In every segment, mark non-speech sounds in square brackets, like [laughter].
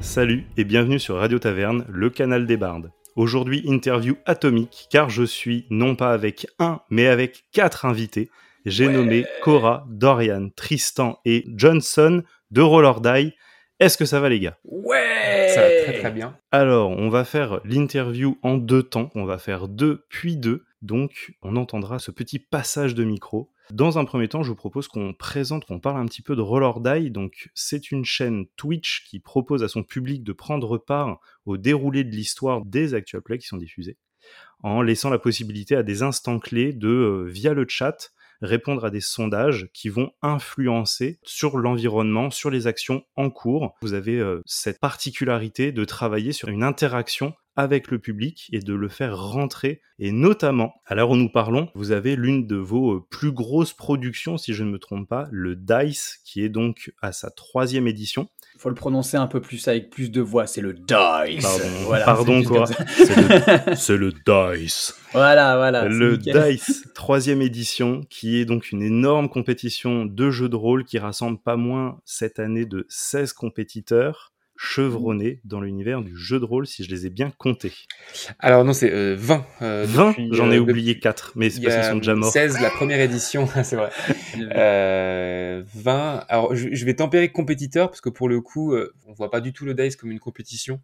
Salut et bienvenue sur Radio Taverne, le canal des bardes. Aujourd'hui, interview atomique, car je suis non pas avec un, mais avec quatre invités. J'ai nommé Cora, Dorian, Tristan et Johnson de Roller Die. Est-ce que ça va les gars? Ouais Ça va très très bien. Alors, on va faire l'interview en deux temps. On va faire deux puis deux. Donc, on entendra ce petit passage de micro. Dans un premier temps, je vous propose qu'on présente, qu'on parle un petit peu de Die. Donc, c'est une chaîne Twitch qui propose à son public de prendre part au déroulé de l'histoire des actual plays qui sont diffusés, en laissant la possibilité à des instants clés de, euh, via le chat, répondre à des sondages qui vont influencer sur l'environnement, sur les actions en cours. Vous avez euh, cette particularité de travailler sur une interaction avec le public et de le faire rentrer. Et notamment, à l'heure où nous parlons, vous avez l'une de vos euh, plus grosses productions, si je ne me trompe pas, le DICE, qui est donc à sa troisième édition. Il faut le prononcer un peu plus avec plus de voix, c'est le dice. Pardon, [laughs] Voilà, pardon quoi. C'est le, [laughs] le DICE. Voilà, voilà. Le. DICE, troisième édition, qui est donc une énorme compétition de jeux de rôle qui rassemble pas moins cette année de 16 compétiteurs chevronnés dans l'univers du jeu de rôle, si je les ai bien comptés. Alors non, c'est euh, 20. euh, 20, depuis, j'en euh, ai depuis- oublié 4, mais c'est parce qu'ils sont déjà morts. 16, la première édition, [laughs] c'est vrai. [laughs] Euh, 20. Alors, je, je vais tempérer compétiteur parce que pour le coup, euh, on voit pas du tout le dice comme une compétition.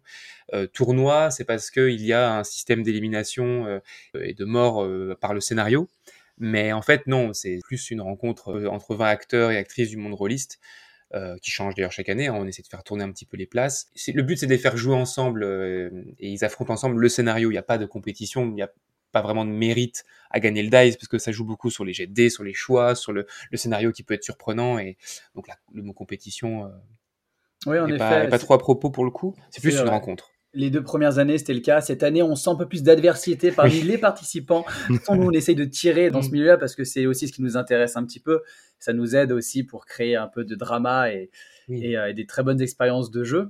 Euh, tournoi, c'est parce que il y a un système d'élimination euh, et de mort euh, par le scénario. Mais en fait, non, c'est plus une rencontre euh, entre 20 acteurs et actrices du monde rôliste. Euh, qui change d'ailleurs chaque année. hein. On essaie de faire tourner un petit peu les places. Le but, c'est de les faire jouer ensemble euh, et ils affrontent ensemble le scénario. Il n'y a pas de compétition, il n'y a pas vraiment de mérite à gagner le dice parce que ça joue beaucoup sur les jets de dés, sur les choix, sur le, le scénario qui peut être surprenant et donc la- le mot compétition euh, Oui, en effet. pas, est pas trop à propos pour le coup. C'est plus une vrai. rencontre. Les deux premières années, c'était le cas. Cette année, on sent un peu plus d'adversité parmi Oui. les participants. [laughs] Sans nous, on essaye de tirer dans ce Mm. milieu-là parce que c'est aussi ce qui nous intéresse un petit peu. Ça nous aide aussi pour créer un peu de drama et, Oui. et, euh, et des très bonnes expériences de jeu.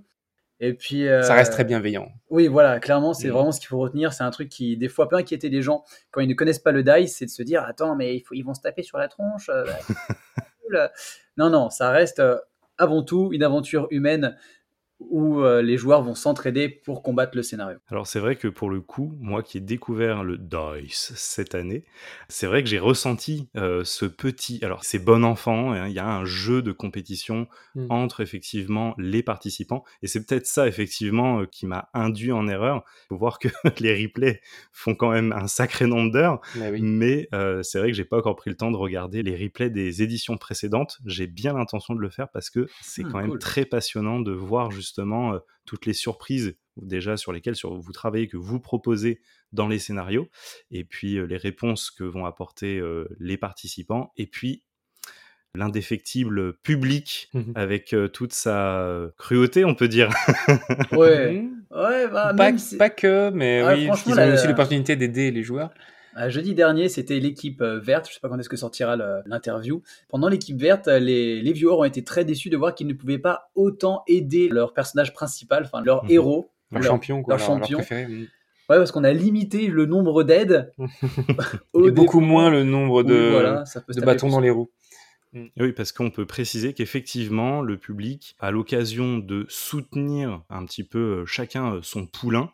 Et puis, euh, Ça reste très bienveillant. Oui, voilà, clairement, c'est Mm. vraiment ce qu'il faut retenir. C'est un truc qui, des fois, peut inquiéter les gens quand ils ne connaissent pas le dice, c'est de se dire Attends, mais il faut, ils vont se taper sur la tronche. euh, [laughs] cool. non, non, ça reste avant tout une aventure humaine où euh, les joueurs vont s'entraider pour combattre le scénario. Alors c'est vrai que pour le coup, moi qui ai découvert le DICE cette année, c'est vrai que j'ai ressenti euh, ce petit... Alors c'est bon enfant, hein, il y a un jeu de compétition Mm. entre effectivement les participants, et c'est peut-être ça effectivement euh, qui m'a induit en erreur. Il faut voir que [laughs] les replays font quand même un sacré nombre d'heures, Mais oui. mais euh, c'est vrai que j'ai pas encore pris le temps de regarder les replays des éditions précédentes. J'ai bien l'intention de le faire parce que c'est Hmm, quand même très passionnant de voir justement euh, toutes les surprises déjà sur lesquelles sur, vous travaillez, que vous proposez dans les scénarios, et puis euh, les réponses que vont apporter euh, les participants, et puis l'indéfectible public Mhm. avec euh, toute sa euh, cruauté, on peut dire. Ouais, Mm. ouais, bah, pas, même si- pas que, mais Ah, oui, qu'ils ont la- aussi l'opportunité d'aider les joueurs. Euh, jeudi dernier, c'était l'équipe euh, verte. Je sais pas quand est-ce que sortira l'interview. Pendant l'équipe verte, euh, les, les viewers ont été très déçus de voir qu'ils ne pouvaient pas autant aider leur personnage principal, enfin leur Mhm. héros. Leur leur- champion, quoi, leur leur, leur champion. préféré. mm. Ouais, parce qu'on a limité le nombre d'aides. [laughs] Et beaucoup moins le nombre Oui, de, voilà, bâtons dans les roues. Oui, parce qu'on peut préciser qu'effectivement, le public a l'occasion de soutenir un petit peu chacun son poulain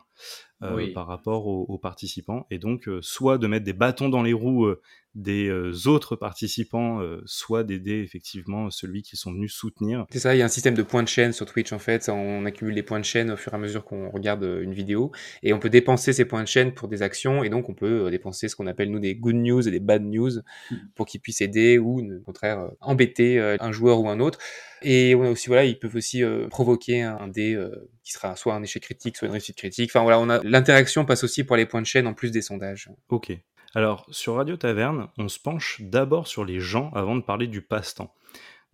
Oui. par rapport aux, aux participants, et donc euh, soit de mettre des bâtons dans les roues euh, des euh, autres participants, euh, soit d'aider effectivement celui qui sont venus soutenir. C'est ça, il y a un système de points de chaîne sur Twitch en fait. On accumule les points de chaîne au fur et à mesure qu'on regarde euh, une vidéo et on peut dépenser ces points de chaîne pour des actions et donc on peut euh, dépenser ce qu'on appelle nous des good news et des bad news Mm. pour qu'ils puissent aider ou au contraire embêter un joueur ou un autre. Et on a aussi voilà, ils peuvent aussi euh, provoquer un dé euh, qui sera soit un échec critique, soit une réussite critique. Enfin voilà, on a l'interaction passe aussi pour les points de chaîne en plus des sondages. Ok. Alors, sur Radio Taverne, on se penche d'abord sur les gens avant de parler du passe-temps.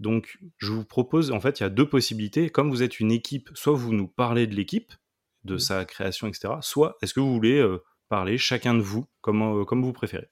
Donc, je vous propose, en fait, il y a deux possibilités. Comme vous êtes une équipe, soit vous nous parlez de l'équipe, de sa création, etc. Soit est-ce que vous voulez euh, parler chacun de vous, comme, euh, comme vous préférez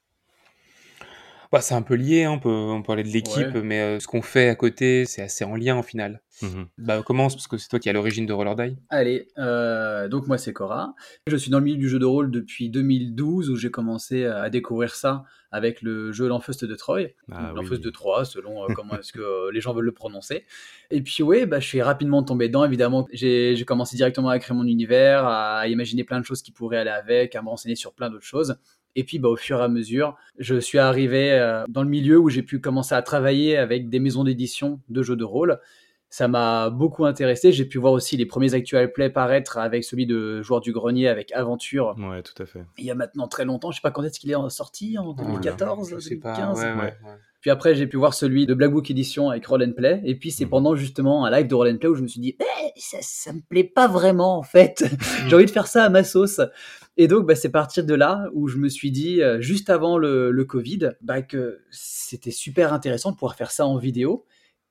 Bah, c'est un peu lié, hein, on peut, on peut parler de l'équipe, Ouais. mais euh, ce qu'on fait à côté, c'est assez en lien au final. Mhm. Bah, commence, parce que c'est toi qui es à l'origine de Roller Die. Allez, euh, donc moi c'est Cora. Je suis dans le milieu du jeu de rôle depuis 2012 où j'ai commencé à découvrir ça avec le jeu L'Enfeust de Troy. Ah L'Enfeust oui. de Troie, selon euh, comment est-ce que euh, les gens veulent le prononcer. Et puis oui, bah, je suis rapidement tombé dedans, évidemment. J'ai j'ai commencé directement à créer mon univers, à imaginer plein de choses qui pourraient aller avec, à me renseigner sur plein d'autres choses. Et puis, bah, au fur et à mesure, je suis arrivé euh, dans le milieu où j'ai pu commencer à travailler avec des maisons d'édition de jeux de rôle. Ça m'a beaucoup intéressé. J'ai pu voir aussi les premiers actual play paraître avec celui de Joueur du Grenier avec Aventure Ouais, tout à fait. il y a maintenant très longtemps. Je sais pas quand est-ce qu'il est sorti, en 2014, Je sais pas, 2015. ouais, ouais, Ouais. ouais. Puis après, j'ai pu voir celui de Black Book Edition avec Roll and Play. Et puis, c'est Mhm. pendant justement un live de Roll and Play où je me suis dit, Eh, ça, ça me plaît pas vraiment en fait. [laughs] j'ai envie de faire ça à ma sauce. Et donc, bah, c'est partir de là où je me suis dit, euh, juste avant le, le Covid, bah, que c'était super intéressant de pouvoir faire ça en vidéo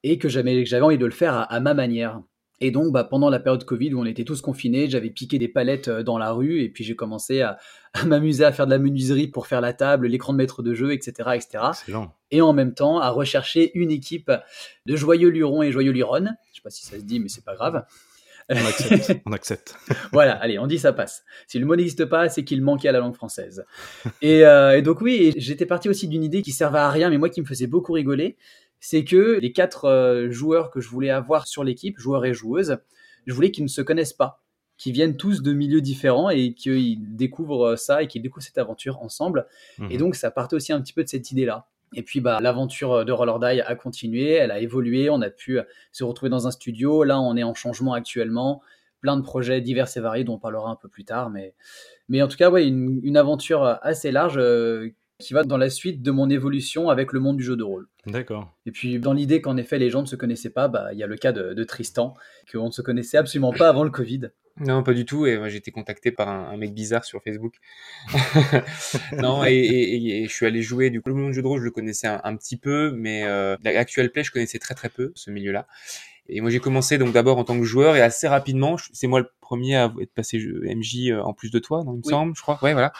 et que j'avais envie de le faire à, à ma manière. Et donc, bah, pendant la période Covid où on était tous confinés, j'avais piqué des palettes euh, dans la rue et puis j'ai commencé à, à m'amuser à faire de la menuiserie pour faire la table, l'écran de maître de jeu, etc., etc Excellent. et en même temps à rechercher une équipe de joyeux lurons et joyeux luronnes. Je sais pas si ça se dit, mais c'est pas grave. On [laughs] accepte. on accepte. voilà, allez, on dit ça passe. Si le mot n'existe pas, c'est qu'il manquait à la langue française. Et, euh, et donc oui, j'étais parti aussi d'une idée qui servait à rien, mais moi qui me faisait beaucoup rigoler, c'est que les quatre euh, joueurs que je voulais avoir sur l'équipe, joueurs et joueuses, je voulais qu'ils ne se connaissent pas, qu'ils viennent tous de milieux différents et qu'ils découvrent ça et qu'ils découvrent cette aventure ensemble. Et Mhm. donc, ça partait aussi un petit peu de cette idée-là. Et puis, bah, l'aventure de Roller Die a continué, elle a évolué, on a pu se retrouver dans un studio. Là, on est en changement actuellement. Plein de projets divers et variés dont on parlera un peu plus tard. Mais, mais en tout cas, ouais, une, une aventure assez large euh, qui va dans la suite de mon évolution avec le monde du jeu de rôle. D'accord. Et puis, dans l'idée qu'en effet, les gens ne se connaissaient pas, bah, il y a le cas de, de Tristan, qu'on ne se connaissait absolument pas avant le Covid. Non, pas du tout. Et moi, j'ai été contacté par un, un mec bizarre sur Facebook. [laughs] non, et, et- et- et je suis allé jouer. Du coup, le monde du jeu de rôle, je le connaissais un, un petit peu, mais euh, l'actuel play, je connaissais très très peu ce milieu-là. Et moi, j'ai commencé donc d'abord en tant que joueur et assez rapidement, c'est moi le premier à être passé MJ euh, en plus de toi, non, il me Oui. semble, je crois. Ouais, voilà.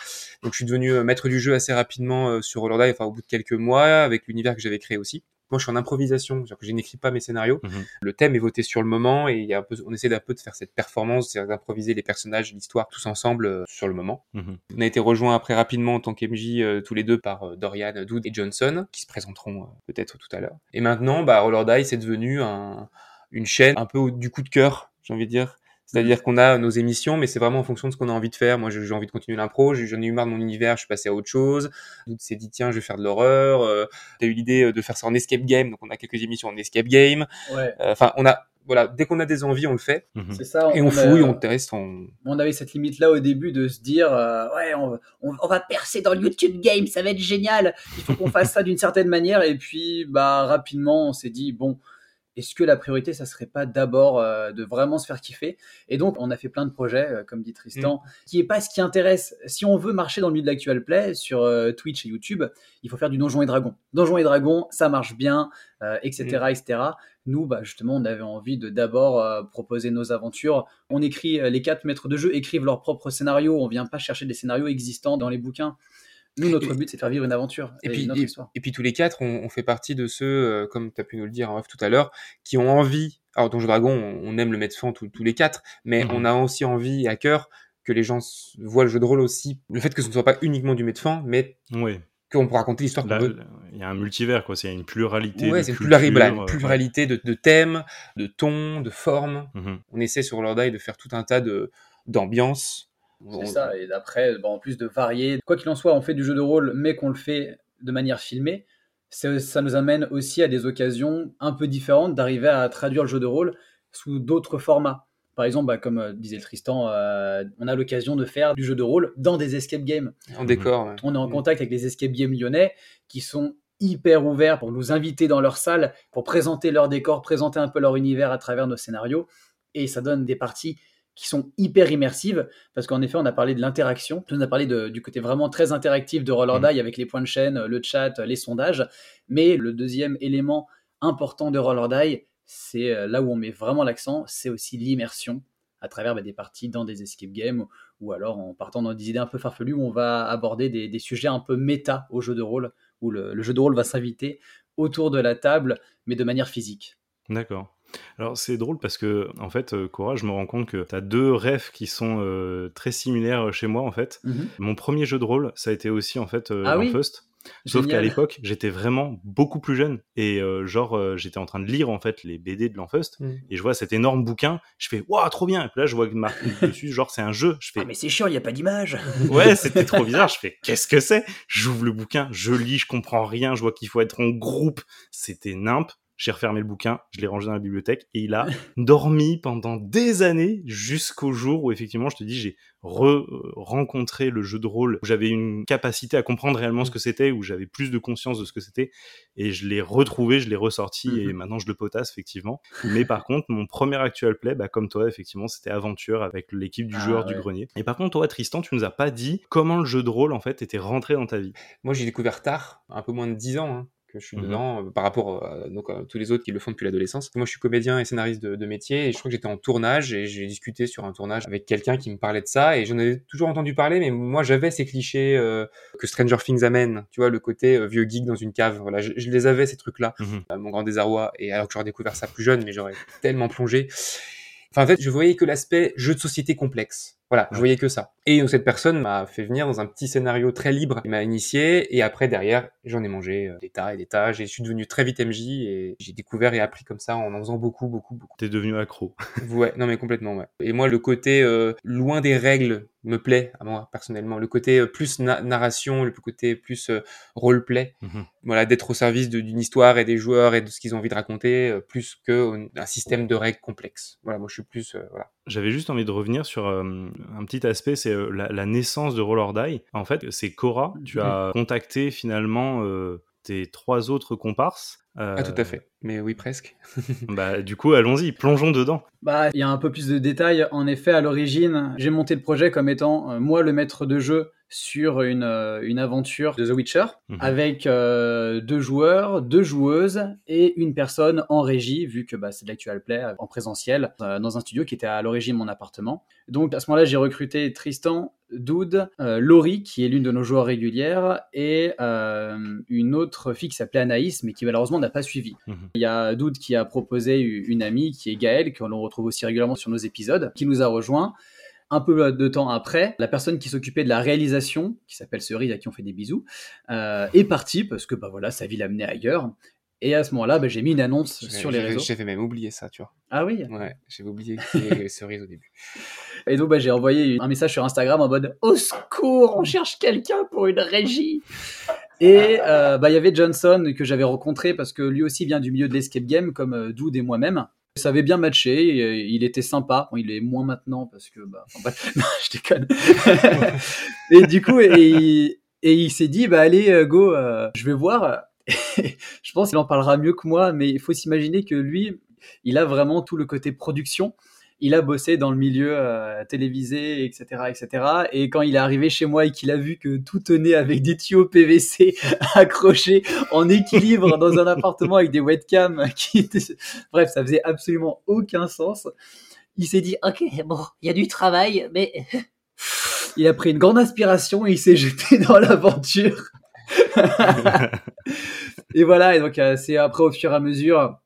Donc, je suis devenu euh, maître du jeu assez rapidement euh, sur Roller Die, enfin au bout de quelques mois, avec l'univers que j'avais créé aussi. Moi, je suis en improvisation, c'est-à-dire que je n'écris pas mes scénarios. Mhm. Le thème est voté sur le moment et il y a un peu, on essaie d'un peu de faire cette performance, c'est-à-dire d'improviser les personnages, l'histoire tous ensemble euh, sur le moment. Mhm. On a été rejoints après rapidement en tant qu'MJ euh, tous les deux par euh, Dorian, Doud et Johnson, qui se présenteront euh, peut-être tout à l'heure. Et maintenant, bah, Roller Die, c'est devenu un, une chaîne un peu du coup de cœur, j'ai envie de dire. C'est-à-dire qu'on a nos émissions, mais c'est vraiment en fonction de ce qu'on a envie de faire. Moi, j'ai envie de continuer l'impro, j'en ai eu marre de mon univers, je suis passé à autre chose. Doud s'est dit, tiens, je vais faire de l'horreur. Euh, T'as eu l'idée euh, de faire ça en escape game, donc on a quelques émissions en escape game. Ouais, Euh, Enfin, on a, voilà, dès qu'on a des envies, on le fait. Mhm. c'est ça. Et on fouille, on teste, on... on avait cette limite là au début de se dire euh, ouais on, on- on va percer dans le YouTube game ça va être génial il faut qu'on fasse ça d'une certaine manière et puis bah rapidement on s'est dit bon est-ce que la priorité ça serait pas d'abord euh, de vraiment se faire kiffer? Et donc on a fait plein de projets euh, comme dit Tristan qui est pas ce qui intéresse si on veut marcher dans le milieu de l'actual play sur euh, Twitch et YouTube il faut faire du donjon et dragon donjon et dragon ça marche bien etc etc nous, bah, justement, on avait envie de d'abord proposer nos aventures. On écrit, les quatre maîtres de jeu écrivent leurs propres scénarios. On vient pas chercher des scénarios existants dans les bouquins. Nous, notre Et- but, c'est de faire vivre une aventure Et et, puis, notre histoire. Et puis tous les quatre, on, on fait partie de ceux, euh, comme tu as pu nous le dire en off tout à l'heure, qui ont envie. Alors Donjon Dragon, on, on aime le mettre fin tous tous les quatre, mais Mhm. on a aussi envie à cœur que les gens voient le jeu de rôle aussi. Le fait que ce ne soit pas uniquement du mettre fin, mais Oui. qu'on peut raconter l'histoire qu'on veut. il y a un multivers, quoi. C'est une pluralité. Ouais, c'est une cultures, pluralité, voilà, une euh, pluralité de, de thèmes, de tons, de formes. Mhm. On essaie sur Lord Eye de faire tout un tas de d'ambiances. C'est On- ça. Et d'après, bah, en plus de varier, quoi qu'il en soit, on fait du jeu de rôle, mais qu'on le fait de manière filmée. Ça nous amène aussi à des occasions un peu différentes d'arriver à traduire le jeu de rôle sous d'autres formats. Par exemple, bah, comme euh, disait Tristan, euh, on a l'occasion de faire du jeu de rôle dans des escape games. En décor. ouais. On est en Mm. contact avec les escape games lyonnais qui sont hyper ouverts pour nous inviter dans leur salle, pour présenter leur décor, présenter un peu leur univers à travers nos scénarios. Et ça donne des parties qui sont hyper immersives, parce qu'en effet, on a parlé de l'interaction, on a parlé de- du côté vraiment très interactif de Roller Mhm. Die avec les points de chaîne, le chat, les sondages. Mais le deuxième élément important de Roller Die, c'est euh, là où on met vraiment l'accent, c'est aussi l'immersion à travers bah, des parties dans des escape games ou alors en partant dans des idées un peu farfelues où on va aborder des, sujets un peu méta au jeu de rôle, où le jeu de rôle va s'inviter autour de la table, mais de manière physique. D'accord. Alors c'est drôle parce que en fait, euh, Cora, je me rends compte que tu as deux rêves qui sont euh, très similaires chez moi en fait. Mhm. Mon premier jeu de rôle, ça a été aussi en fait euh, ah Sauf qu'à l'époque, j'étais vraiment beaucoup plus jeune et genre j'étais en train de lire en fait les BD de l'Enfust mhm. et je vois cet énorme bouquin, je fais waouh trop bien. Et puis là je vois que marqué [laughs] dessus genre c'est un jeu, je fais ah mais c'est chiant, il y a pas d'image. [laughs] ouais, c'était trop bizarre, je fais qu'est-ce que c'est? J'ouvre le bouquin, je lis, je comprends rien, je vois qu'il faut être en groupe, c'était nimp j'ai refermé le bouquin, je l'ai rangé dans la bibliothèque et il a [laughs] dormi pendant des années jusqu'au jour où effectivement je te dis j'ai re-rencontré le jeu de rôle où j'avais une capacité à comprendre réellement ce que c'était, où j'avais plus de conscience de ce que c'était et je l'ai retrouvé, je l'ai ressorti et mhm. maintenant je le potasse effectivement. Mais par [laughs] contre mon premier actual play, bah, comme toi effectivement c'était aventure avec l'équipe du ah joueur du grenier. Et par contre toi Tristan tu nous as pas dit comment le jeu de rôle en fait était rentré dans ta vie. Moi j'ai découvert tard, un peu moins de 10 ans. Hein je suis mmh dedans euh, par rapport à, donc, tous les autres qui le font depuis l'adolescence. Moi, je suis comédien et scénariste de, métier et je crois que j'étais en tournage et j'ai discuté sur un tournage avec quelqu'un qui me parlait de ça et j'en avais toujours entendu parler, mais moi, j'avais ces clichés euh, que Stranger Things amène, tu vois, le côté euh, vieux geek dans une cave. Voilà, je, les avais ces trucs-là, mmh à mon grand désarroi. Et alors que j'aurais découvert ça plus jeune, mais j'aurais tellement plongé. Enfin, en fait, je voyais que l'aspect jeu de société complexe. Voilà, je voyais que ça. Et donc, cette personne m'a fait venir dans un petit scénario très libre. Il m'a initié et après derrière, j'en ai mangé euh, des tas et des tas. Je suis devenu très vite MJ et j'ai découvert et appris comme ça en en faisant beaucoup, beaucoup, beaucoup. T'es devenu accro. [laughs] ouais, non mais complètement, ouais. Et moi, le côté euh, loin des règles me plaît à moi personnellement. Le côté euh, plus narration, le côté plus roleplay. Mmh voilà, d'être au service d'une histoire et des joueurs et de ce qu'ils ont envie de raconter, plus que un système de règles complexes. Voilà, moi je suis plus voilà. J'avais juste envie de revenir sur un petit aspect, c'est euh, la, naissance de Roller Die. En fait, c'est Cora. Tu as contacté finalement euh, tes trois autres comparses. Ah, tout à euh, fait. Mais oui, presque. [laughs] bah, du coup, allons-y, plongeons dedans. Bah, il y a un peu plus de détails. En effet, à l'origine, j'ai monté le projet comme étant moi le maître de jeu sur une, euh, une aventure de The Witcher mhm. avec euh, deux joueurs, deux joueuses et une personne en régie, vu que bah, c'est de l'actual play euh, en présentiel dans un studio qui était à l'origine mon appartement. Donc à ce moment-là, j'ai recruté Tristan, Doud, Laurie, qui est l'une de nos joueurs régulières, et une autre fille qui s'appelait Anaïs, mais qui malheureusement n'a pas suivi. Mhm. Il y a Doud qui a proposé une amie qui est Gaëlle, que l'on retrouve aussi régulièrement sur nos épisodes, qui nous a rejoint. Un peu de temps après, la personne qui s'occupait de la réalisation, qui s'appelle Cerise, à qui on fait des bisous, euh, est partie parce que bah voilà, sa vie l'a mené ailleurs. Et à ce moment-là, bah, j'ai mis une annonce sur les réseaux. J'avais même oublié ça, tu vois. Ah oui? Ouais, j'avais oublié [laughs] Cerise au début. Et donc, bah, j'ai envoyé un message sur Instagram en mode Au secours, on cherche quelqu'un pour une régie Et euh, bah, il y avait Johnson que j'avais rencontré parce que lui aussi vient du milieu de l'escape game, comme euh, Doud et moi-même. Ça avait bien matché, euh, il était sympa. il est moins maintenant parce que, bah, [laughs] je déconne. [laughs] et du coup, et, il s'est dit, bah allez, euh, go, euh, je vais voir. [laughs] je pense qu'il en parlera mieux que moi, mais il faut s'imaginer que lui, il a vraiment tout le côté production il a bossé dans le milieu euh, télévisé, etc., etc. Et quand il est arrivé chez moi et qu'il a vu que tout tenait avec des tuyaux PVC [laughs] accrochés en équilibre dans un appartement avec des webcams, qui [laughs] bref, ça faisait absolument aucun sens. Il s'est dit, ok, bon, il y a du travail, mais [laughs] il a pris une grande inspiration et il s'est jeté dans l'aventure. et voilà, et donc euh, c'est après au fur et à mesure.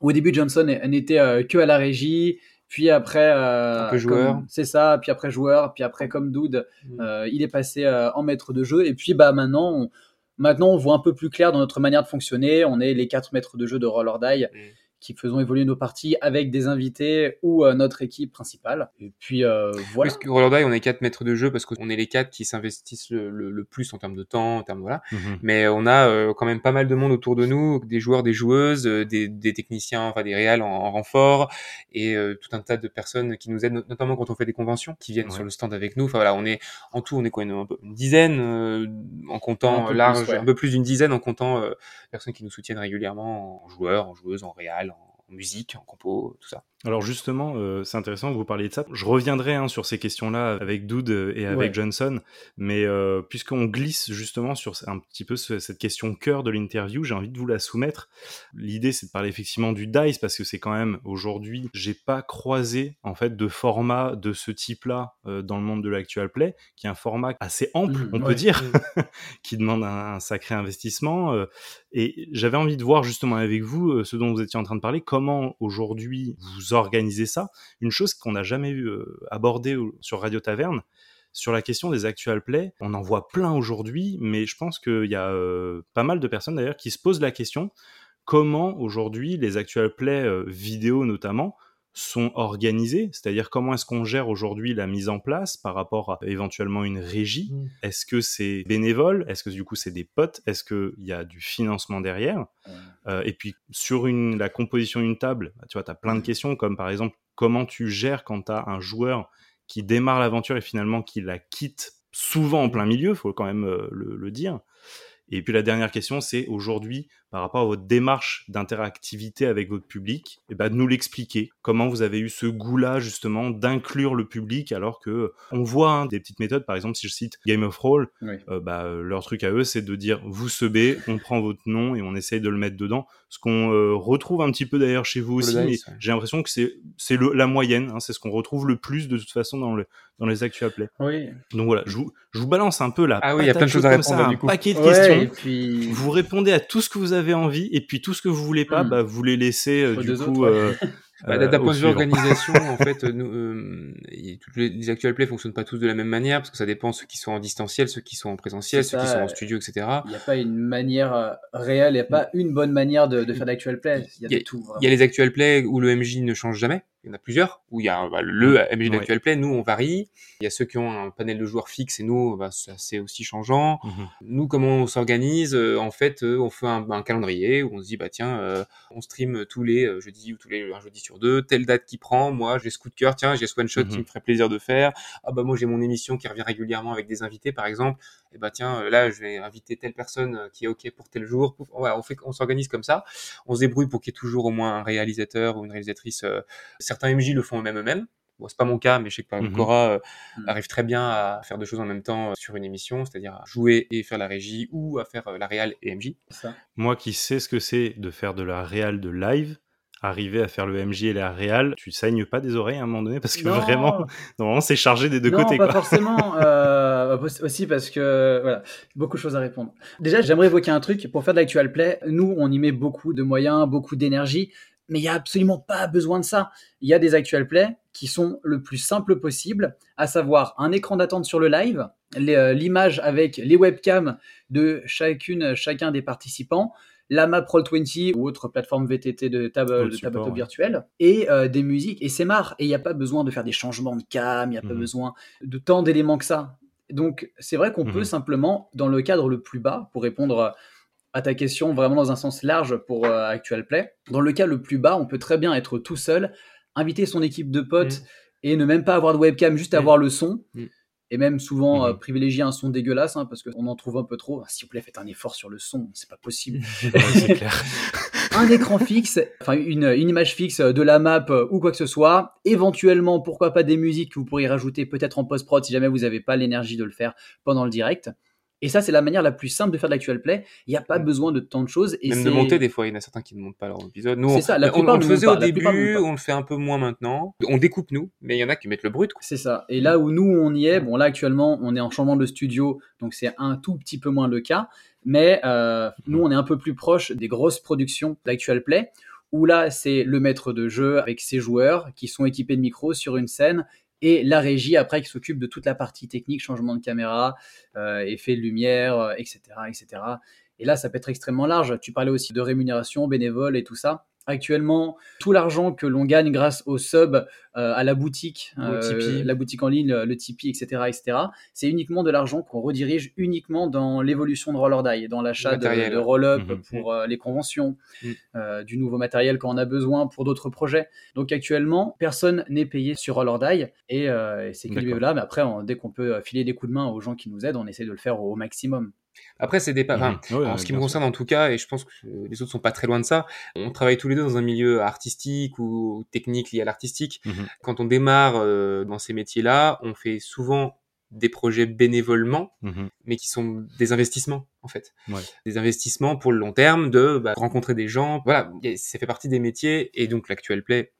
Au début, Johnson n'était euh, que à la régie, puis après, euh, un peu joueur. C'est ça. Puis après joueur. Puis après comme Dude, mm. euh, il est passé euh, en maître de jeu. Et puis bah maintenant, on, maintenant on voit un peu plus clair dans notre manière de fonctionner. On est les quatre maîtres de jeu de Roller Die. Mm qui faisons évoluer nos parties avec des invités ou euh, notre équipe principale. Et puis euh, voilà. Parce que Roller on est quatre maîtres de jeu parce qu'on est les quatre qui s'investissent le, plus en termes de temps, en termes voilà. Mhm. Mais on a euh, quand même pas mal de monde autour de nous, des joueurs, des joueuses, des, des, techniciens, enfin des réals en, renfort et tout un tas de personnes qui nous aident, notamment quand on fait des conventions, qui viennent sur le stand avec nous. Enfin voilà, on est en tout, on est quoi une, une dizaine en comptant large, un peu plus d'une dizaine en comptant personnes qui nous soutiennent régulièrement en joueurs, en joueuses, en réal, en musique, en compo, tout ça. Alors justement, euh, c'est intéressant que vous parliez de ça. Je reviendrai hein, sur ces questions-là avec Doud et avec Johnson, mais euh, puisqu'on glisse justement sur un petit peu cette question cœur de l'interview, j'ai envie de vous la soumettre. L'idée, c'est de parler effectivement du dice parce que c'est quand même aujourd'hui, j'ai pas croisé en fait de format de ce type-là euh, dans le monde de l'actual play, qui est un format assez ample, mmh, on peut dire, mmh. [laughs] qui demande un, sacré investissement. Euh, et j'avais envie de voir justement avec vous euh, ce dont vous étiez en train de parler, comment aujourd'hui vous organisez ça. Une chose qu'on n'a jamais eu abordée sur Radio Taverne, sur la question des actual play, on en voit plein aujourd'hui, mais je pense qu'il y a pas mal de personnes d'ailleurs qui se posent la question comment aujourd'hui les actual play vidéo notamment sont organisés, c'est-à-dire comment est-ce qu'on gère aujourd'hui la mise en place par rapport à éventuellement une régie? Mmh. Est-ce que c'est bénévole? Est-ce que du coup c'est des potes? Est-ce qu'il y a du financement derrière? Euh, Et puis sur une, la composition d'une table, bah, tu vois, tu as plein de mmh. questions comme par exemple comment tu gères quand tu as un joueur qui démarre l'aventure et finalement qui la quitte souvent en plein milieu, faut quand même euh, le, dire. Et puis la dernière question, c'est aujourd'hui, par rapport à votre démarche d'interactivité avec votre public, et eh ben, de nous l'expliquer. Comment vous avez eu ce goût-là, justement, d'inclure le public, alors que on voit hein, des petites méthodes, par exemple, si je cite Game of Roll, euh, bah, leur truc à eux, c'est de dire, vous sebez, on prend votre nom et on essaye de le mettre dedans. Ce qu'on euh, retrouve un petit peu d'ailleurs chez vous aussi, mais j'ai l'impression que c'est, c'est la moyenne, hein, c'est ce qu'on retrouve le plus de toute façon dans, le, dans les actual play. Oui. Donc voilà, je vous, je vous balance un peu là. Ah oui, il y a plein de choses à répondre, un paquet de questions. Et puis... Vous répondez à tout ce que vous avez envie, et puis tout ce que vous voulez pas, hmm. bah, vous les laissez euh, du coup. euh, [laughs] bah, D'un point de vue organisation, [laughs] en fait, nous, euh, toutes les, les actual play fonctionnent pas tous de la même manière parce que ça dépend ceux qui sont en distanciel, ceux qui sont en présentiel, ceux qui sont en studio, etc. Il n'y a pas une manière euh, réelle, il n'y a pas une bonne manière de, de faire l'actual play. Il y a, tout. Il y a les actual play où le MJ ne change jamais il y en a plusieurs, où il y a bah, le MJ d'actuel play, nous on varie. Il y a ceux qui ont un panel de joueurs fixe et nous, bah, c'est aussi changeant. Mhm. Nous, comment on s'organise euh, En fait, euh, on fait un, calendrier où on se dit, bah tiens, euh, on stream tous les jeudis ou tous les un jeudi sur deux, telle date qui prend. Moi, j'ai ce coup de cœur, tiens, j'ai ce one shot qui mhm. me ferait plaisir de faire. Ah bah moi j'ai mon émission qui revient régulièrement avec des invités, par exemple. Et bah tiens, là je vais inviter telle personne qui est ok pour tel jour. on fait, on s'organise comme ça. On se débrouille pour qu'il y ait toujours au moins un réalisateur ou une réalisatrice certains MJ le font eux-mêmes. Bon, c'est pas mon cas, mais je sais que par exemple, mhm. Cora euh, mhm. arrive très bien à faire deux choses en même temps euh, sur une émission, c'est-à-dire à jouer et faire la régie ou à faire euh, la réal et MJ. Moi qui sais ce que c'est de faire de la réal de live, arriver à faire le MJ et la réal, tu saignes pas des oreilles à un moment donné parce que vraiment, normalement, c'est chargé des deux non, côtés. Pas forcément. [laughs] aussi parce que voilà, beaucoup de choses à répondre. Déjà, j'aimerais évoquer un truc pour faire de l'actual play. Nous, on y met beaucoup de moyens, beaucoup d'énergie mais il n'y a absolument pas besoin de ça. Il y a des actual plays qui sont le plus simple possible, à savoir un écran d'attente sur le live, euh, l'image avec les webcams de chacune, chacun des participants, la map Roll20 ou autre plateforme VTT de table, de table virtuelle, et euh, des musiques, et c'est marre. Et il n'y a pas besoin de faire des changements de cam, il n'y a pas mhm. besoin de tant d'éléments que ça. Donc c'est vrai qu'on peut mhm. simplement, dans le cadre le plus bas, pour répondre à ta question vraiment dans un sens large pour euh, Actual Play. Dans le cas le plus bas, on peut très bien être tout seul, inviter son équipe de potes mm. et ne même pas avoir de webcam, juste mm. avoir le son. Et même souvent euh, privilégier un son dégueulasse, hein, parce qu'on en trouve un peu trop. S'il vous plaît, faites un effort sur le son, c'est pas possible. [laughs] [laughs] un écran fixe, enfin une, une, image fixe de la map euh, ou quoi que ce soit. Éventuellement, pourquoi pas des musiques que vous pourriez rajouter peut-être en post-prod si jamais vous n'avez pas l'énergie de le faire pendant le direct. Et ça, c'est la manière la plus simple de faire de l'actual play. Il n'y a pas besoin de tant de choses. Et Même de monter, des fois, il y en a certains qui ne montent pas leur épisode. Nous, ça, on, le faisait au début, on le fait un peu moins maintenant. On découpe, nous, mais il y en a qui mettent le brut. C'est ça. Et là où nous, on y est, bon, là, actuellement, on est en changement de studio, donc c'est un tout petit peu moins le cas. Mais euh, nous, on est un peu plus proche des grosses productions d'actual play, où là, c'est le maître de jeu avec ses joueurs qui sont équipés de micros sur une scène et la régie après qui s'occupe de toute la partie technique, changement de caméra, euh, effet de lumière, etc., euh, etc. Et là, ça peut être extrêmement large. Tu parlais aussi de rémunération bénévole et tout ça. Actuellement, tout l'argent que l'on gagne grâce au sub, euh, à la boutique, euh, la boutique en ligne, le Tipeee, etc., etc., c'est uniquement de l'argent qu'on redirige uniquement dans l'évolution de Roller Die, dans l'achat de, de roll-up mhm. pour euh, les conventions, mhm. du nouveau matériel quand on a besoin pour d'autres projets. Donc actuellement, personne n'est payé sur Roller Die et, c'est là. Mais après, dès qu'on peut filer des coups de main aux gens qui nous aident, on essaie de le faire au maximum. Après, c'est des pas. Enfin, Mhm. En ce qui me concerne, en tout cas, et je pense que les autres sont pas très loin de ça, on travaille tous les deux dans un milieu artistique ou technique lié à l'artistique. Mhm. Quand on démarre euh, dans ces métiers-là, on fait souvent des projets bénévolement, Mhm. mais qui sont des investissements en fait, Ouais. des investissements pour le long terme, de bah, rencontrer des gens. Voilà, ça fait partie des métiers et donc l'actuel play.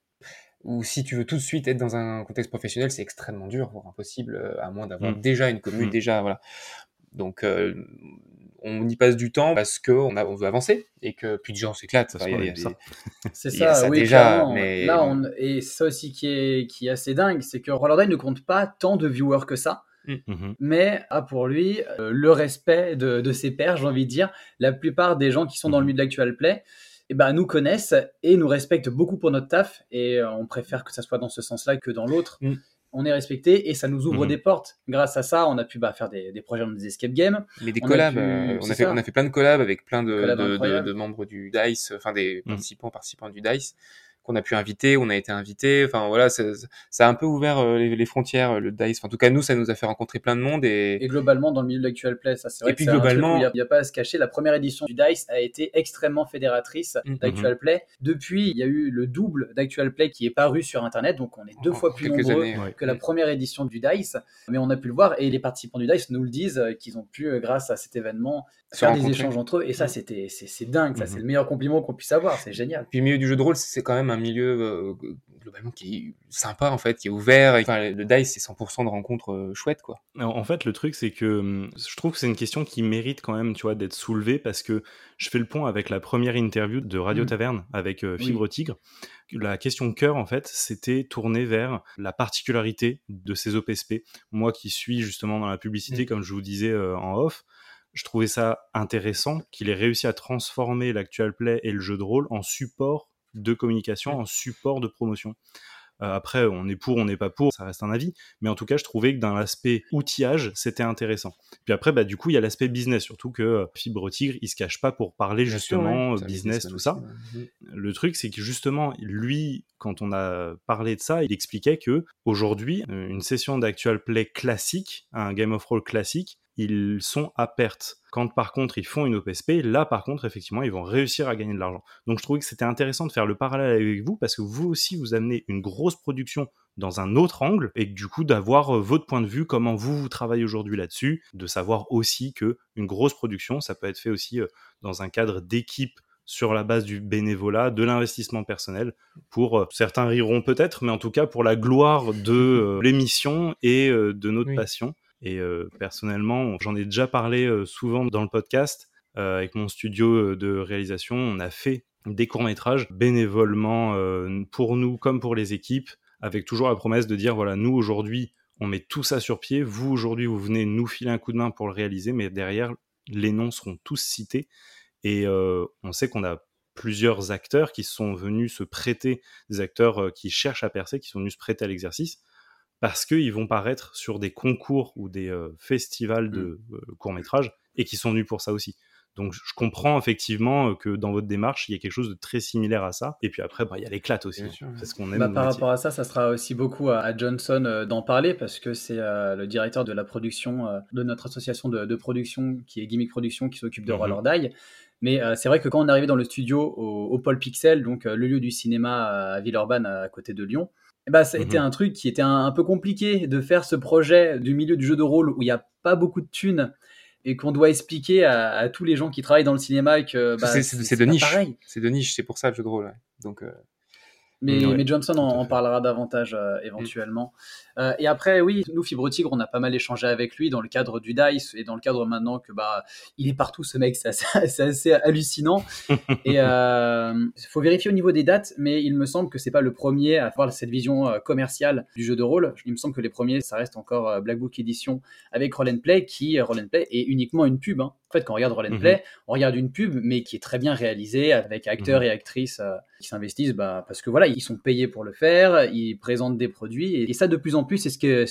Ou si tu veux tout de suite être dans un contexte professionnel, c'est extrêmement dur, voire impossible, euh, à moins d'avoir déjà une commune, Mm. déjà voilà. Donc euh, on y passe du temps parce que on, a, on veut avancer et que puis de gens s'éclatent. Qu'on [laughs] C'est ça, ça oui, déjà, clairement. mais- Là, on... Et ça aussi qui est, qui est assez dingue, c'est que Rollerday ne compte pas tant de viewers que ça, Mhm. mais a pour lui euh, le respect de, de ses pairs, j'ai envie de dire. La plupart des gens qui sont dans le Mhm. milieu de l'actual play eh ben, nous connaissent et nous respectent beaucoup pour notre taf, et euh, on préfère que ça soit dans ce sens-là que dans l'autre. Mm. On est respecté et ça nous ouvre Mhm. des portes. Grâce à ça, on a pu bah, faire des, des projets dans des escape games. Mais des On a collabs, pu- euh, on, a fait, on a fait plein de collabs avec plein de, de, de, membres du DICE, enfin des Mm. participants, participants du DICE, qu'on a pu inviter, on a été invité. Enfin voilà, ça, ça a un peu ouvert euh, les, les frontières, le DICE. Enfin, en tout cas, nous, ça nous a fait rencontrer plein de monde et, Et globalement, dans le milieu de l'actual play, ça c'est vrai Et que puis globalement- il n'y a, pas à se cacher. La première édition du DICE a été extrêmement fédératrice Mhm. d'actual play. Depuis, il y a eu le double d'actual play qui est paru sur Internet, donc on est deux en fois plus nombreux années. Ouais. que la première édition du DICE. Mais on a pu le voir et les participants du DICE nous le disent euh, qu'ils ont pu, euh, grâce à cet événement, Se faire des échanges entre eux. Et ça, Mhm. c'était c'est dingue. Ça, Mhm. c'est le meilleur compliment qu'on puisse avoir. C'est génial. Puis milieu du jeu de rôle, c'est quand même un milieu euh, globalement qui est sympa en fait, qui est ouvert. Enfin, le DICE, c'est 100% de rencontres euh, chouettes quoi. En fait, le truc, c'est que hum, je trouve que c'est une question qui mérite quand même, tu vois, d'être soulevée parce que je fais le pont avec la première interview de Radio Mm. Taverne avec euh, Oui. Fibre Tigre. La question cœur, en fait, c'était tourné vers la particularité de ces OPSP. Moi qui suis justement dans la publicité, Mm. comme je vous disais euh, en off, je trouvais ça intéressant qu'il ait réussi à transformer l'actual play et le jeu de rôle en support de communication, Mm. en support de promotion. Euh, après, on est pour, on n'est pas pour, ça reste un avis. Mais en tout cas, je trouvais que d'un aspect outillage, c'était intéressant. Puis après, bah, du coup, il y a l'aspect business, surtout que euh, Fibre Tigre, il se cache pas pour parler Bien sûr, justement ouais. euh, un business, tout ça. ouais. Le truc, c'est que justement, lui, quand on a parlé de ça, il expliquait que aujourd'hui, une session d'actual play classique, un Game of Roll classique, ils sont à perte. Quand par contre ils font une OPSP, là par contre effectivement ils vont réussir à gagner de l'argent. Donc je trouvais que c'était intéressant de faire le parallèle avec vous parce que vous aussi vous amenez une grosse production dans un autre angle et du coup d'avoir euh, votre point de vue, comment vous vous travaillez aujourd'hui là-dessus, de savoir aussi que une grosse production ça peut être fait aussi euh, dans un cadre d'équipe sur la base du bénévolat, de l'investissement personnel, pour euh, certains riront peut-être, mais en tout cas pour la gloire de euh, l'émission et euh, de notre Oui. passion. Et euh, personnellement, j'en ai déjà parlé euh, souvent dans le podcast euh, avec mon studio de réalisation. On a fait des courts-métrages bénévolement pour nous comme pour les équipes, avec toujours la promesse de dire voilà, nous aujourd'hui, on met tout ça sur pied. Vous aujourd'hui, vous venez nous filer un coup de main pour le réaliser, mais derrière, les noms seront tous cités. Et on sait qu'on a plusieurs acteurs qui sont venus se prêter, des acteurs qui cherchent à percer, qui sont venus se prêter à l'exercice, parce qu'ils vont paraître sur des concours ou des euh, festivals de euh, courts-métrages, et qui sont venus pour ça aussi. Donc je comprends effectivement euh, que dans votre démarche, il y a quelque chose de très similaire à ça. Et puis après, bah, il y a l'éclate aussi. Bien sûr, C'est ce qu'on aime. Bah, par métier. rapport à ça, ça sera aussi beaucoup à, à Johnson euh, d'en parler parce que c'est euh, le directeur de la production euh, de notre association de, de production qui est Gimmick Production qui s'occupe de. Roller Die. Mais euh, c'est vrai que quand on est arrivé dans le studio au, au Paul Pixel, donc euh, le lieu du cinéma à Villeurbanne à côté de Lyon, ben, ça a été Mhm. un truc qui était un, un peu compliqué de faire ce projet du milieu du jeu de rôle où il n'y a pas beaucoup de thunes et qu'on doit expliquer à, à tous les gens qui travaillent dans le cinéma que bah, c'est de niche. C'est de niche, c'est pour ça le jeu de rôle. ouais. Donc euh, Mais, Ouais, mais Johnson en, en parlera davantage euh, éventuellement. Euh, et après, oui, nous, Fibre Tigre, on a pas mal échangé avec lui dans le cadre du DICE et dans le cadre maintenant que bah, il est partout, ce mec, c'est assez, [laughs] hallucinant. [laughs] et il faut vérifier au niveau des dates, mais il me semble que c'est pas le premier à avoir cette vision euh, commerciale du jeu de rôle. Il me semble que les premiers, ça reste encore euh, Black Book Edition avec Roll and Play, qui, euh, Roll and Play, est uniquement une pub. hein. Fait, quand on regarde Roll and Mhm. Play, on regarde une pub, mais qui est très bien réalisée, avec acteurs Mhm. et actrices euh, qui s'investissent, bah, parce que voilà, ils sont payés pour le faire, ils présentent des produits, et, et ça, de plus en plus, c'est ce que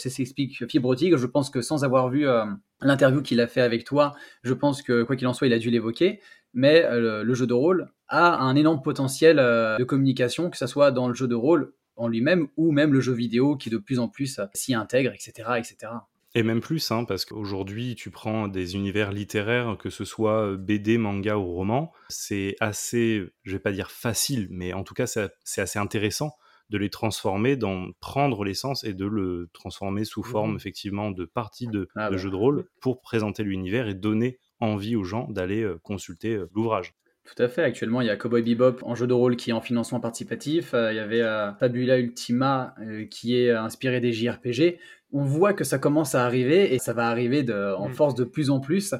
Fibre Tigre. Je pense que sans avoir vu euh, l'interview qu'il a fait avec toi, je pense que, quoi qu'il en soit, il a dû l'évoquer, mais euh, le, jeu de rôle a un énorme potentiel de communication, que ce soit dans le jeu de rôle en lui-même, ou même le jeu vidéo qui de plus en plus s'y intègre, etc., etc. Et même plus, hein, parce qu'aujourd'hui, tu prends des univers littéraires, que ce soit BD, manga ou roman, c'est assez, je vais pas dire facile, mais en tout cas, c'est assez intéressant de les transformer, d'en prendre l'essence et de le transformer sous forme mmh. effectivement de partie de, ah bah. jeu de rôle pour présenter l'univers et donner envie aux gens d'aller euh, consulter euh, l'ouvrage. Tout à fait. Actuellement, il y a Cowboy Bebop en jeu de rôle qui est en financement participatif. Euh, il y avait Fabula Ultima qui est inspiré des JRPG. On voit que ça commence à arriver et ça va arriver de, en mmh. force de plus en plus.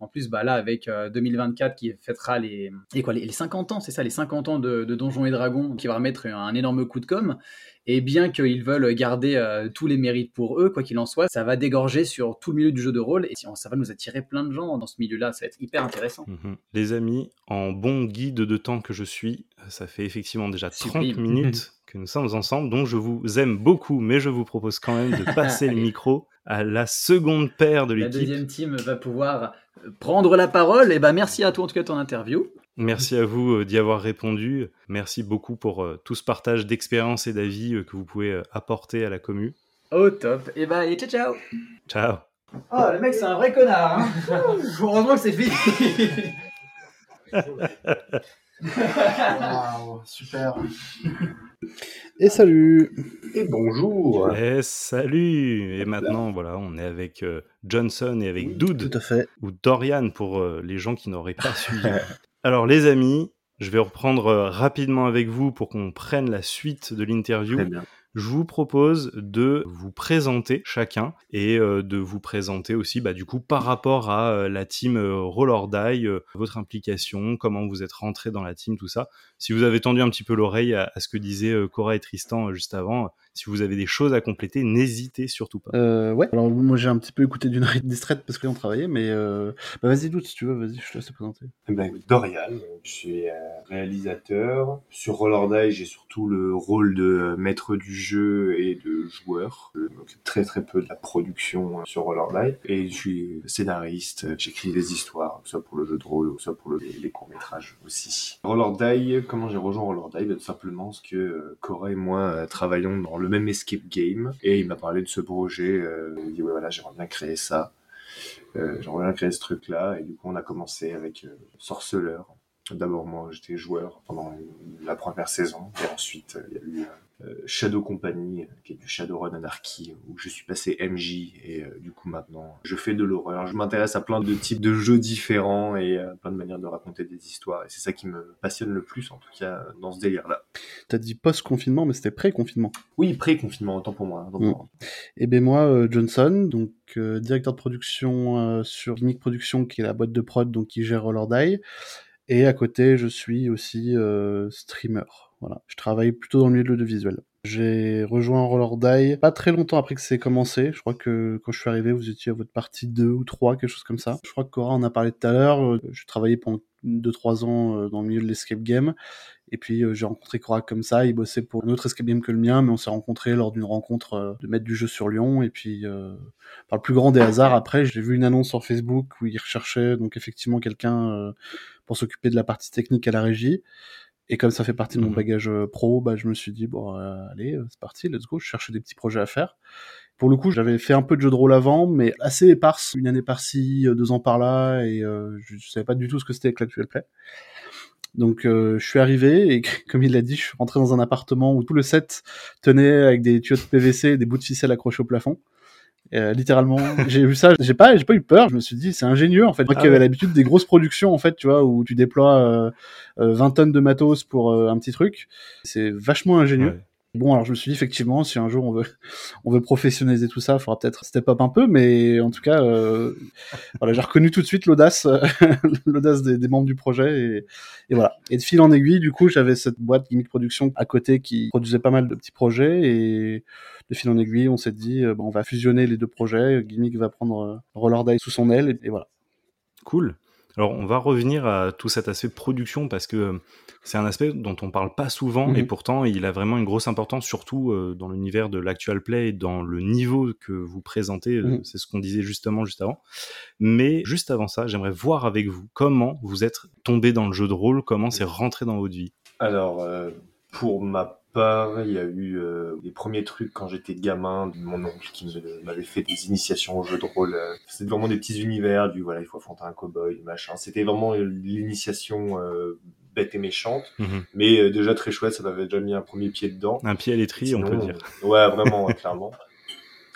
En plus, bah là, avec 2024 euh, qui fêtera les, et quoi, les, 50 ans, c'est ça, les 50 ans de, Donjons et Dragons, qui va remettre un, énorme coup de com'. Et bien qu'ils veulent garder euh, tous les mérites pour eux, quoi qu'il en soit, ça va dégorger sur tout le milieu du jeu de rôle et ça va nous attirer plein de gens dans ce milieu-là. Ça va être hyper intéressant. Mhm. Les amis, en bon guide de temps que je suis, ça fait effectivement déjà 30 minutes que nous sommes ensemble, donc je vous aime beaucoup, mais je vous propose quand même de [laughs] passer le micro à la seconde paire de l'équipe. La deuxième team va pouvoir prendre la parole. Et ben merci à toi en tout cas ton interview. Merci à vous euh, d'y avoir répondu. Merci beaucoup pour euh, tout ce partage d'expérience et d'avis euh, que vous pouvez apporter à la commu. Au top. Et bah allez, ciao ciao. Ciao. Oh, le mec, c'est un vrai connard. Hein. [laughs] Heureusement que c'est fini. [laughs] wow, super. Et salut. Et bonjour. Et salut. Et maintenant, voilà, on est avec euh, Johnson et avec Dude. Tout à fait. Ou Dorian pour euh, les gens qui n'auraient pas suivi. [laughs] Alors, les amis, je vais reprendre euh, rapidement avec vous pour qu'on prenne la suite de l'interview. Je vous propose de vous présenter chacun et euh, de vous présenter aussi bah, du coup par rapport à euh, la team euh, Roll Die, votre implication, comment vous êtes rentré dans la team, tout ça. Si vous avez tendu un petit peu l'oreille à, ce que disaient Cora et Tristan juste avant, si vous avez des choses à compléter, n'hésitez surtout pas. Euh, ouais, alors moi j'ai un petit peu écouté d'une oreille distraite parce qu'on travaillait, mais euh... bah, vas-y doute si tu veux, vas-y, je te laisse te présenter. Eh ben, Dorian, je suis euh, réalisateur. Sur Roller j'ai surtout le rôle de maître du jeu et de joueur. Je m'occupe très très peu de la production sur Roller Et je suis scénariste, j'écris des histoires, soit pour le jeu de rôle, soit pour les courts-métrages aussi. Roller comment j'ai rejoint Roller ben, Tout simplement parce que euh, Cora et moi travaillons dans le même escape game. Et il m'a parlé de ce projet. Euh, il dit ouais voilà j'aimerais bien créer ça. Euh, j'aimerais bien créer ce truc là. Et du coup on a commencé avec euh, Sorceleur. D'abord moi j'étais joueur pendant la première saison et ensuite il y a eu euh, Shadow Company, qui est du Shadowrun Anarchy, où je suis passé MJ et euh, du coup maintenant je fais de l'horreur. Je m'intéresse à plein de types de jeux différents et à plein de manières de raconter des histoires et c'est ça qui me passionne le plus en tout cas dans ce délire-là. T'as dit post-confinement mais c'était pré-confinement. Oui, pré-confinement, autant pour moi. Mm. Et ben moi, euh, Johnson, donc directeur de production sur Gimmick Production qui est la boîte de prod donc qui gère Roller Die. Et à côté, je suis aussi streamer. Voilà, je travaille plutôt dans le milieu de l'audiovisuel. J'ai rejoint Roller Die pas très longtemps après que c'est commencé. Je crois que quand je suis arrivé, vous étiez à votre partie 2 ou 3, quelque chose comme ça. Je crois que Cora en a parlé tout à l'heure. Je travaillais pendant 2-3 ans euh, dans le milieu de l'escape game. Et puis euh, j'ai rencontré Cora comme ça, il bossait pour un autre escape game que le mien, mais on s'est rencontrés lors d'une rencontre euh, de maître du jeu sur Lyon. Et puis par le plus grand des hasards, après j'ai vu une annonce sur Facebook où il recherchait donc effectivement quelqu'un pour s'occuper de la partie technique à la régie. Et comme ça fait partie de mon mhm. bagage euh, pro, bah, je me suis dit, bon, euh, allez, euh, c'est parti, let's go. Je cherchais des petits projets à faire. Pour le coup, j'avais fait un peu de jeu de rôle avant, mais assez éparse, une année par-ci, deux ans par-là, et je savais pas du tout ce que c'était avec l'actuel play. Donc je suis arrivé et [laughs] comme il l'a dit, je suis rentré dans un appartement où tout le set tenait avec des tuyaux de PVC et des bouts de ficelle accrochés au plafond. Euh, littéralement, [laughs] j'ai vu ça, j'ai pas, j'ai pas eu peur. Je me suis dit, c'est ingénieux en fait. Moi qui avais l'habitude des grosses productions en fait, tu vois, où tu déploies euh, 20 euh, tonnes de matos pour euh, un petit truc, c'est vachement ingénieux. Bon, alors je me suis dit effectivement, si un jour on veut, [laughs] on veut professionnaliser tout ça, il faudra peut-être step up un peu, mais en tout cas, euh, voilà, j'ai reconnu tout de suite l'audace, [laughs] l'audace des, membres du projet, et, voilà. Et de fil en aiguille, du coup, j'avais cette boîte Gimmick Production à côté qui produisait pas mal de petits projets, et de fil en aiguille, on s'est dit, euh, bon, on va fusionner les deux projets, Gimmick va prendre euh, Roller Die sous son aile, et voilà. Cool. Alors, on va revenir à tout cet aspect de production parce que c'est un aspect dont on parle pas souvent et mmh pourtant il a vraiment une grosse importance, surtout euh, dans l'univers de l'actual play et dans le niveau que vous présentez. Euh, mmh. C'est ce qu'on disait justement juste avant. Mais juste avant ça, j'aimerais voir avec vous comment vous êtes tombé dans le jeu de rôle, comment c'est rentré dans votre vie. Alors, euh, pour ma part, il y a eu euh, les premiers trucs quand j'étais gamin, mon oncle qui m'avait fait des initiations au jeu de rôle. Euh. C'était vraiment des petits univers, du voilà, il faut affronter un cowboy, machin. C'était vraiment l'initiation euh, bête et méchante, mhm. mais déjà très chouette, ça m'avait déjà mis un premier pied dedans. Un pied à l'étrier, on peut dire. Ouais, vraiment, clairement. [laughs]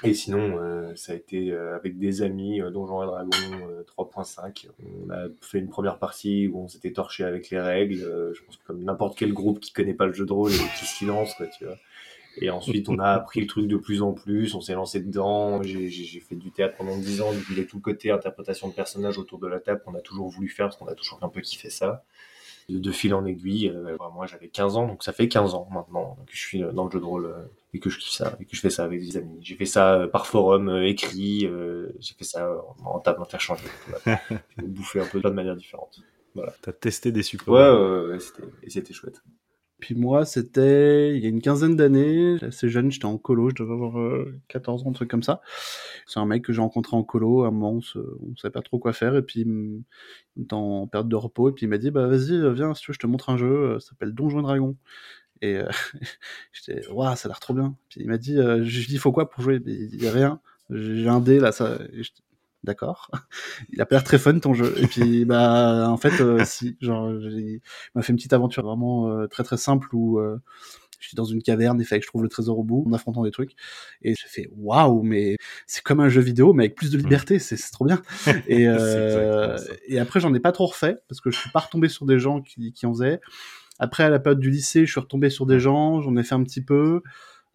Et sinon, euh, ça a été euh, avec des amis, euh, Donjons et Dragons 3.5. On a fait une première partie où on s'était torché avec les règles. je pense que comme n'importe quel groupe qui connaît pas le jeu de rôle et qui se lance, quoi, tu vois. Et ensuite, on a appris le truc de plus en plus, on s'est lancé dedans. J'ai fait du théâtre pendant 10 ans, vu qu'il tout côté interprétation de personnages autour de la table qu'on a toujours voulu faire, parce qu'on a toujours un peu kiffé ça de, fil en aiguille. Euh, moi, j'avais 15 ans, donc ça fait 15 ans maintenant que je suis dans le jeu de rôle euh, et que je kiffe ça et que je fais ça avec des amis. J'ai fait ça euh, par forum écrit, j'ai fait ça en, table interchangée. [laughs] J'ai bouffé un peu de manière différente. Voilà. T'as testé des supports. Ouais, ouais, et c'était chouette. Puis moi, c'était il y a une quinzaine d'années, assez jeune, j'étais en colo, je devais avoir 14 ans, un truc comme ça. C'est un mec que j'ai rencontré en colo, à un moment, on, ne savait pas trop quoi faire, et puis il était en période de repos, et puis il m'a dit, bah vas-y, viens, si tu veux, je te montre un jeu, ça s'appelle Donjons et Dragons. Et euh, [laughs] j'étais, waouh, ça a l'air trop bien. Puis il m'a dit, euh, je lui dis, faut quoi pour jouer? Il y a rien, j'ai un dé là, ça d'accord. [laughs] Il a pas l'air très fun ton jeu. Et puis [laughs] bah en fait euh, si, genre il m'a fait une petite aventure vraiment euh, très très simple où euh, je suis dans une caverne et fait que je trouve le trésor au bout en affrontant des trucs. Et j'ai fait waouh mais c'est comme un jeu vidéo mais avec plus de liberté c'est trop bien. Et et après j'en ai pas trop refait parce que je suis pas retombé sur des gens qui, qui en faisaient après à la période du lycée je suis retombé sur des gens j'en ai fait un petit peu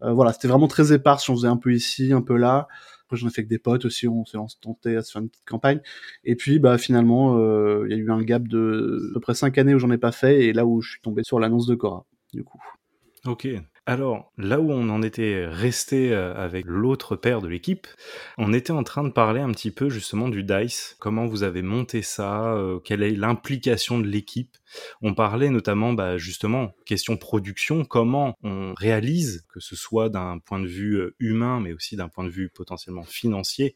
voilà c'était vraiment très éparse j'en faisais un peu ici un peu là après, j'en ai fait avec des potes aussi, on s'est tenté à se faire une petite campagne. Et puis, bah, finalement, euh, il y a eu un gap de à peu près 5 années où j'en ai pas fait, et là où je suis tombé sur l'annonce de Cora, du coup. Ok. Alors, là où on en était resté euh, avec l'autre père de l'équipe, on était en train de parler un petit peu justement du DICE, comment vous avez monté ça, euh, quelle est l'implication de l'équipe? On parlait notamment bah, justement question production, comment on réalise, que ce soit d'un point de vue euh, humain, mais aussi d'un point de vue potentiellement financier,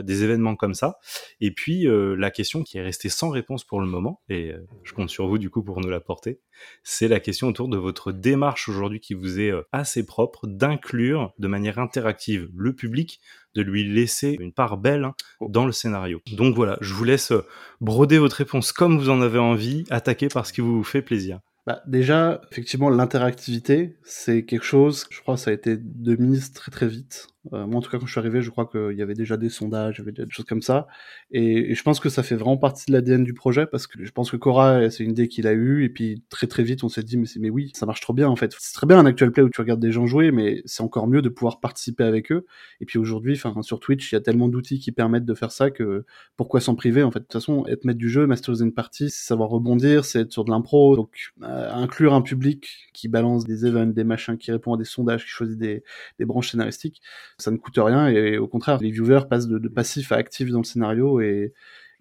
des événements comme ça. Et puis euh, la question qui est restée sans réponse pour le moment, et euh, je compte sur vous du coup pour nous l'apporter, c'est la question autour de votre démarche aujourd'hui qui vous est assez propre d'inclure de manière interactive le public, de lui laisser une part belle hein, dans le scénario. Donc voilà, je vous laisse broder votre réponse comme vous en avez envie, attaquer par ce qui vous fait plaisir. Bah, déjà, effectivement, l'interactivité, c'est quelque chose, je crois, ça a été de mise très très vite. Euh, moi, en tout cas, quand je suis arrivé, je crois qu'il y avait déjà des sondages, il y avait des choses comme ça. Et, je pense que ça fait vraiment partie de l'ADN du projet parce que je pense que Cora, c'est une idée qu'il a eue. Et puis, très très vite, on s'est dit, mais, mais oui, ça marche trop bien en fait. C'est très bien un actual play où tu regardes des gens jouer, mais c'est encore mieux de pouvoir participer avec eux. Et puis aujourd'hui, sur Twitch, il y a tellement d'outils qui permettent de faire ça que pourquoi s'en priver en fait? De toute façon, être maître du jeu, masteriser une partie, c'est savoir rebondir, c'est être sur de l'impro. Donc, euh, inclure un public qui balance des events, des machins, qui répond à des sondages, qui choisit des, des branches scénaristiques, ça ne coûte rien et au contraire, les viewers passent de, passif à actif dans le scénario et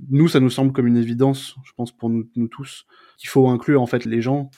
nous, ça nous semble comme une évidence, je pense pour nous, tous, qu'il faut inclure en fait les gens.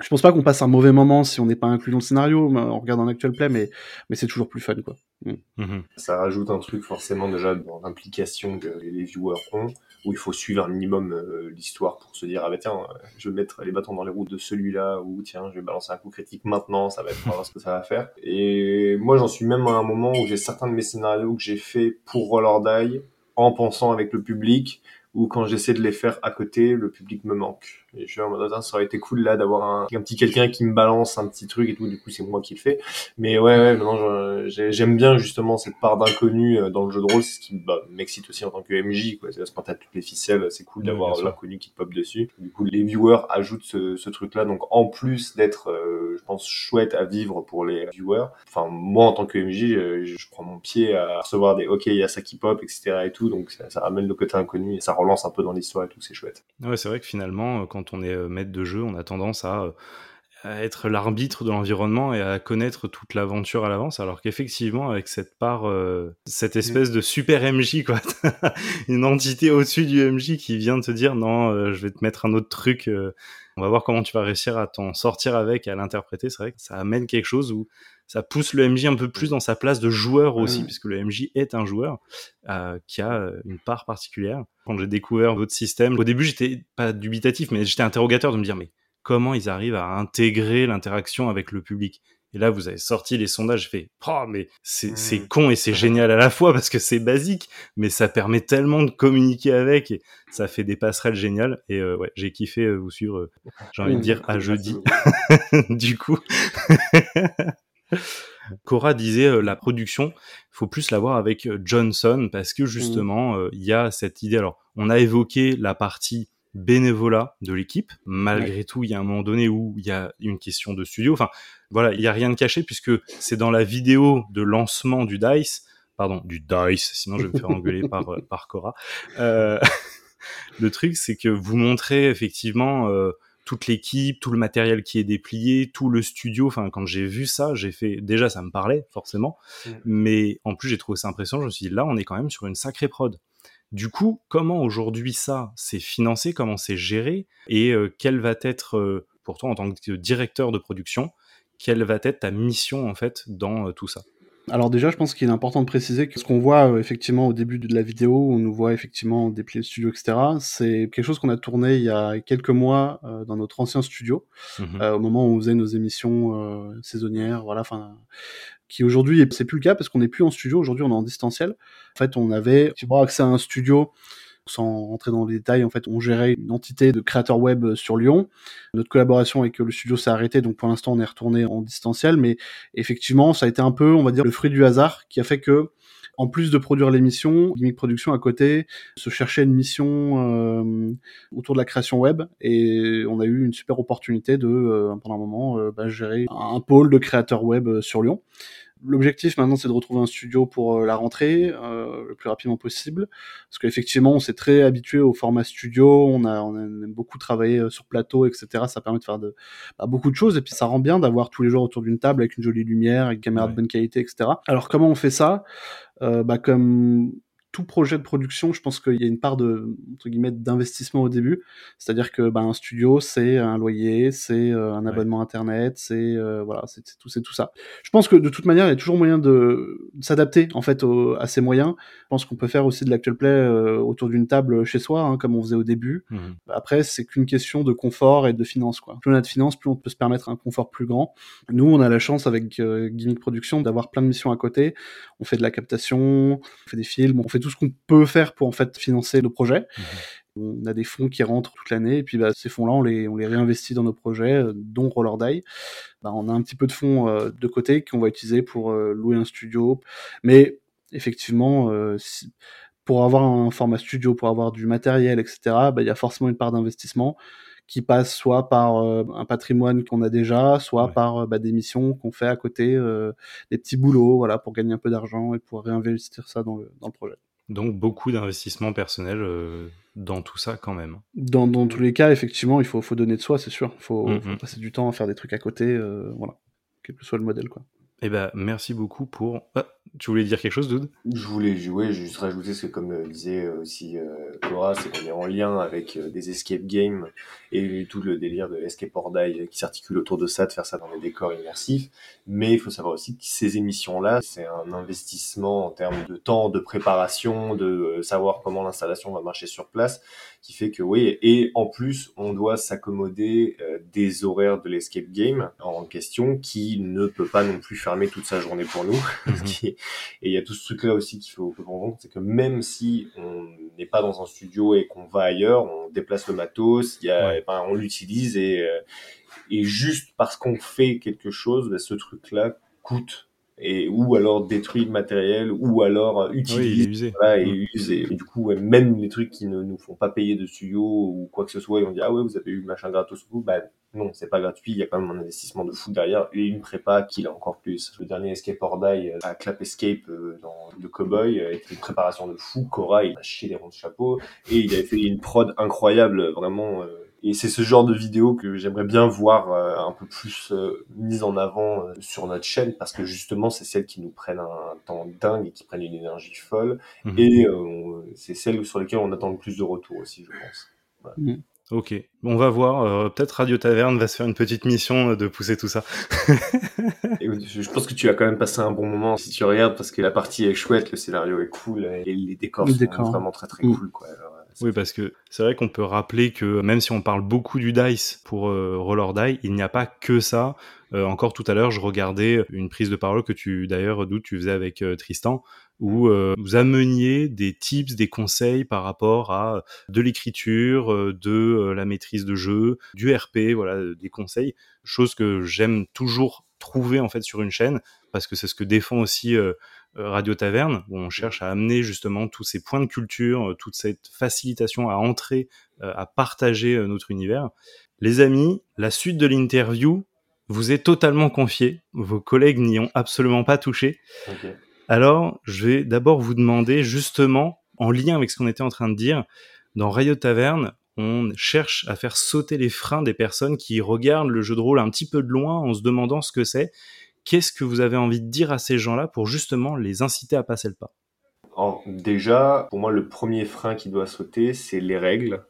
Je pense pas qu'on passe un mauvais moment si on n'est pas inclus dans le scénario, on regarde un actual play, mais, mais c'est toujours plus fun quoi. Mm. Mm-hmm. Ça rajoute un truc forcément déjà dans l'implication que les viewers ont où il faut suivre un minimum euh, l'histoire pour se dire ah bah tiens euh, je vais mettre les bâtons dans les roues de celui-là ou tiens je vais balancer un coup critique maintenant ça va être voir [laughs] ce que ça va faire et moi j'en suis même à un moment où j'ai certains de mes scénarios que j'ai fait pour Roll Die en pensant avec le public ou quand j'essaie de les faire à côté, le public me manque. Et je suis en mode, ça aurait été cool là d'avoir un, un, petit quelqu'un qui me balance un petit truc et tout, du coup c'est moi qui le fais. Mais ouais, ouais maintenant j'aime bien justement cette part d'inconnu euh, dans le jeu de rôle, c'est ce qui bah, m'excite aussi en tant que MJ, quoi. C'est quand t'as toutes les ficelles, c'est cool d'avoir l'inconnu qui pop dessus. Du coup les viewers ajoutent ce, ce truc-là, donc en plus d'être, euh, je pense, chouette à vivre pour les viewers, enfin moi en tant que MJ, euh, je, prends mon pied à recevoir des ok, il y a ça qui pop, etc. et tout, donc ça, ça ramène le côté inconnu et ça relance un peu dans l'histoire et tout, c'est chouette. Ouais, c'est vrai que finalement, euh, quand on est euh, maître de jeu, on a tendance à, euh, être l'arbitre de l'environnement et à connaître toute l'aventure à l'avance, alors qu'effectivement, avec cette part, cette espèce de super MJ, quoi, [laughs] une entité au-dessus du MJ qui vient de te dire non, je vais te mettre un autre truc. on va voir comment tu vas réussir à t'en sortir avec à l'interpréter. C'est vrai que ça amène quelque chose où ça pousse le MJ un peu plus dans sa place de joueur aussi, puisque le MJ est un joueur euh, qui a euh, une part particulière. Quand j'ai découvert votre système, au début j'étais pas dubitatif, mais j'étais interrogateur de me dire mais comment ils arrivent à intégrer l'interaction avec le public? Et là, vous avez sorti les sondages, fait, oh, mais c'est c'est Mm. con et c'est génial à la fois parce que c'est basique, mais ça permet tellement de communiquer avec et ça fait des passerelles géniales. Et euh, ouais, j'ai kiffé euh, vous suivre. euh, J'ai envie de dire à jeudi. [laughs] du coup. [laughs] [laughs] Cora disait euh, la production, faut plus la voir avec euh, Johnson parce que justement euh, il y a cette idée. Alors on a évoqué la partie bénévolat de l'équipe. Malgré tout, il y a un moment donné où il y a une question de studio. Enfin voilà, il y a rien de caché puisque c'est dans la vidéo de lancement du Dice, pardon du Dice, sinon je vais me faire engueuler par par Cora. Euh, [laughs] le truc c'est que vous montrez effectivement. euh, toute l'équipe, tout le matériel qui est déplié, tout le studio. Enfin, quand j'ai vu ça, j'ai fait déjà ça me parlait forcément, Mm. mais en plus j'ai trouvé ça impressionnant. Je me suis dit là, on est quand même sur une sacrée prod. Du coup, comment aujourd'hui ça c'est financé, comment c'est géré? Et euh, quelle va être euh, pour toi en tant que directeur de production, quelle va être ta mission en fait dans euh, tout ça? Alors déjà, je pense qu'il est important de préciser que ce qu'on voit euh, effectivement au début de la vidéo, où on nous voit effectivement déplier le studio, etc., c'est quelque chose qu'on a tourné il y a quelques mois euh, dans notre ancien studio, Mhm. euh, au moment où on faisait nos émissions euh, saisonnières, voilà, enfin, qui aujourd'hui, c'est plus le cas parce qu'on n'est plus en studio, aujourd'hui on est en distanciel. En fait, on avait effectivement accès à un studio sans rentrer dans les détails, en fait, on gérait une entité de créateurs web euh, sur Lyon. Notre collaboration avec le studio s'est arrêtée, donc pour l'instant, on est retourné en distanciel, mais effectivement, ça a été un peu, on va dire, le fruit du hasard qui a fait que, en plus de produire l'émission, Gimmick Production à côté se cherchait une mission euh, autour de la création web et on a eu une super opportunité de, euh, pendant un moment, euh, bah, gérer un, pôle de créateurs web euh, sur Lyon. L'objectif maintenant, c'est de retrouver un studio pour euh, la rentrée euh, le plus rapidement possible, parce qu'effectivement, on s'est très habitué au format studio, on a, on aime beaucoup travailler euh, sur plateau, etc. Ça permet de faire de, bah, beaucoup de choses, et puis ça rend bien d'avoir tous les jours autour d'une table avec une jolie lumière, avec une caméra Ouais. de bonne qualité, etc. Alors comment on fait ça? Euh, bah, Comme tout projet de production, je pense qu'il y a une part de entre guillemets d'investissement au début. C'est-à-dire que bah, un studio, c'est un loyer, c'est euh, un Ouais. abonnement internet, c'est euh, voilà, c'est tout, c'est tout ça. Je pense que de toute manière, il y a toujours moyen de s'adapter en fait au- à ces moyens. Je pense qu'on peut faire aussi de l'actual play euh, autour d'une table chez soi, hein, comme on faisait au début. Mhm. Après, c'est qu'une question de confort et de finance. Quoi. Plus on a de finances, plus on peut se permettre un confort plus grand. Nous, on a la chance avec euh, Gimmick Production d'avoir plein de missions à côté. On fait de la captation, on fait des films, on fait tout ce qu'on peut faire pour en fait financer le projet. On a des fonds qui rentrent toute l'année et puis bah, ces fonds-là, on les, on les réinvestit dans nos projets, euh, dont Roller Die. Bah, on a un petit peu de fonds euh, de côté qu'on va utiliser pour euh, louer un studio. Mais effectivement, euh, si- pour avoir un format studio, pour avoir du matériel, etc., bah, il y a forcément une part d'investissement qui passe soit par un patrimoine qu'on a déjà, soit Ouais. par bah, des missions qu'on fait à côté, des petits boulots, voilà, pour gagner un peu d'argent et pour réinvestir ça dans le, dans le projet. Donc beaucoup d'investissement personnel euh, dans tout ça quand même. Dans, dans tous les cas, effectivement, il faut, faut donner de soi, c'est sûr. Il faut, Mhm. faut passer du temps à faire des trucs à côté, euh, voilà, quel que soit le modèle, quoi. Eh ben merci beaucoup pour. Ah, tu voulais dire quelque chose, Dude Je voulais jouer, juste rajouter ce que comme euh, disait euh, aussi euh, Cora, c'est qu'on est en lien avec euh, des escape games et tout le délire de escape or die qui s'articule autour de ça, de faire ça dans des décors immersifs. Mais il faut savoir aussi que ces émissions-là, c'est un investissement en termes de temps, de préparation, de savoir comment l'installation va marcher sur place, qui fait que oui, et en plus, on doit s'accommoder euh, des horaires de l'escape game en question, qui ne peut pas non plus fermer toute sa journée pour nous. [laughs] Est- et il y a tout ce truc-là aussi qu'il faut prendre en compte, c'est que même si on n'est pas dans un studio et qu'on va ailleurs, on déplace le matos, il y a, Ouais. enfin, on l'utilise et, euh, et juste parce qu'on fait quelque chose, bah, ce truc-là coûte et ou alors détruit le matériel ou alors euh, Oui, il est utilise usé. voilà, et Mm. use. Et, et du coup, même les trucs qui ne nous font pas payer de studio ou quoi que ce soit, et on dit ah ouais, vous avez eu le machin gratos ou bah non, c'est pas gratuit, il y a quand même un investissement de fou derrière et une prépa qui l'a encore plus. Le dernier Escape or Die euh, à Clap Escape euh, dans de Cowboy, avec une préparation de fou. Cora, il a chié les ronds de chapeau et il avait fait une prod incroyable, vraiment. euh, et c'est ce genre de vidéo que j'aimerais bien voir euh, un peu plus euh, mise en avant euh, sur notre chaîne parce que justement c'est celles qui nous prennent un temps dingue et qui prennent une énergie folle Mhm. et euh, c'est celles sur lesquelles on attend le plus de retour aussi je pense. Ok, on va voir. euh, Peut-être Radio Taverne va se faire une petite mission de pousser tout ça. [laughs] Et je pense que tu as quand même passé un bon moment si tu regardes parce que la partie est chouette, le scénario est cool et les décors Les sont vraiment très très Mm. cool quoi. Alors, Oui, parce que c'est vrai qu'on peut rappeler que même si on parle beaucoup du dice pour euh, Roller Die, il n'y a pas que ça. Euh, encore tout à l'heure, je regardais une prise de parole que tu, d'ailleurs, d'où tu faisais avec euh, Tristan, où vous ameniez des tips, des conseils par rapport à de l'écriture, de la maîtrise de jeu, du RP, voilà, des conseils, chose que j'aime toujours trouver en fait sur une chaîne parce que c'est ce que défend aussi euh, Radio Taverne, où on cherche à amener justement tous ces points de culture, euh, toute cette facilitation à entrer, euh, à partager notre univers. Les amis, la suite de l'interview vous est totalement confiée. Vos collègues n'y ont absolument pas touché. Alors, je vais d'abord vous demander justement, en lien avec ce qu'on était en train de dire, dans Radio Taverne, on cherche à faire sauter les freins des personnes qui regardent le jeu de rôle un petit peu de loin en se demandant ce que c'est Qu'est-ce que vous avez envie de dire à ces gens-là pour justement les inciter à passer le pas? Déjà, pour moi, le premier frein qui doit sauter, c'est les règles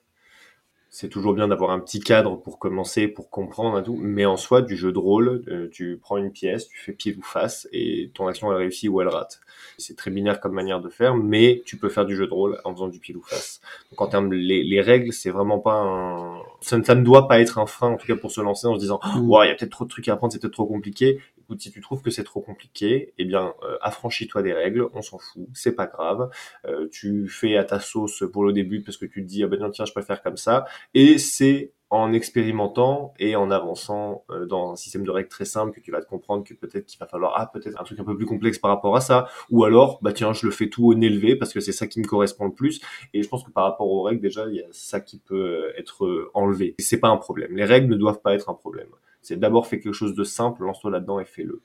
c'est toujours bien d'avoir un petit cadre pour commencer, pour comprendre et tout. Mais en soi, du jeu de rôle, euh, tu prends une pièce, tu fais pied ou face, et ton action elle réussit ou elle rate. C'est très binaire comme manière de faire, mais tu peux faire du jeu de rôle en faisant du pied ou face. Donc en termes les, les règles, c'est vraiment pas un, ça, ne doit pas être un frein en tout cas pour se lancer en se disant, mmh. ouais, il y a peut-être trop de trucs à apprendre, c'est peut-être trop compliqué. Si tu trouves que c'est trop compliqué, eh bien, euh, affranchis-toi des règles, on s'en fout, c'est pas grave. Euh, tu fais à ta sauce pour le début parce que tu te dis, ah ben non, tiens, je préfère comme ça. Et c'est en expérimentant et en avançant euh, dans un système de règles très simple que tu vas te comprendre que peut-être qu'il va falloir ah peut-être un truc un peu plus complexe par rapport à ça. Ou alors bah tiens je le fais tout au élevé parce que c'est ça qui me correspond le plus. Et je pense que par rapport aux règles déjà il y a ça qui peut euh, être euh, enlevé. C'est pas un problème. Les règles ne doivent pas être un problème c'est d'abord fait quelque chose de simple lance-toi là-dedans et fais-le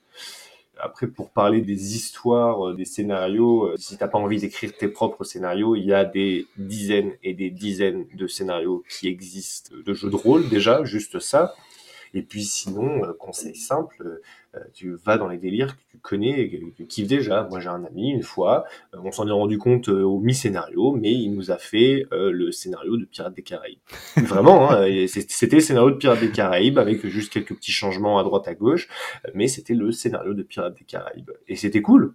après, pour parler des histoires, euh, des scénarios, euh, si t'as pas envie d'écrire tes propres scénarios, il y a des dizaines et des dizaines de scénarios qui existent de jeux de rôle déjà, juste ça. Et puis sinon, euh, conseil simple, euh, tu vas dans les délires que tu connais et que tu kiffes déjà. Moi, j'ai un ami, une fois, euh, on s'en est rendu compte au mi-scénario, mais il nous a fait le scénario de Pirates des Caraïbes. [laughs] Vraiment, hein, c'était le scénario de Pirates des Caraïbes avec juste quelques petits changements à droite à gauche, mais c'était le scénario de Pirates des Caraïbes. Et c'était cool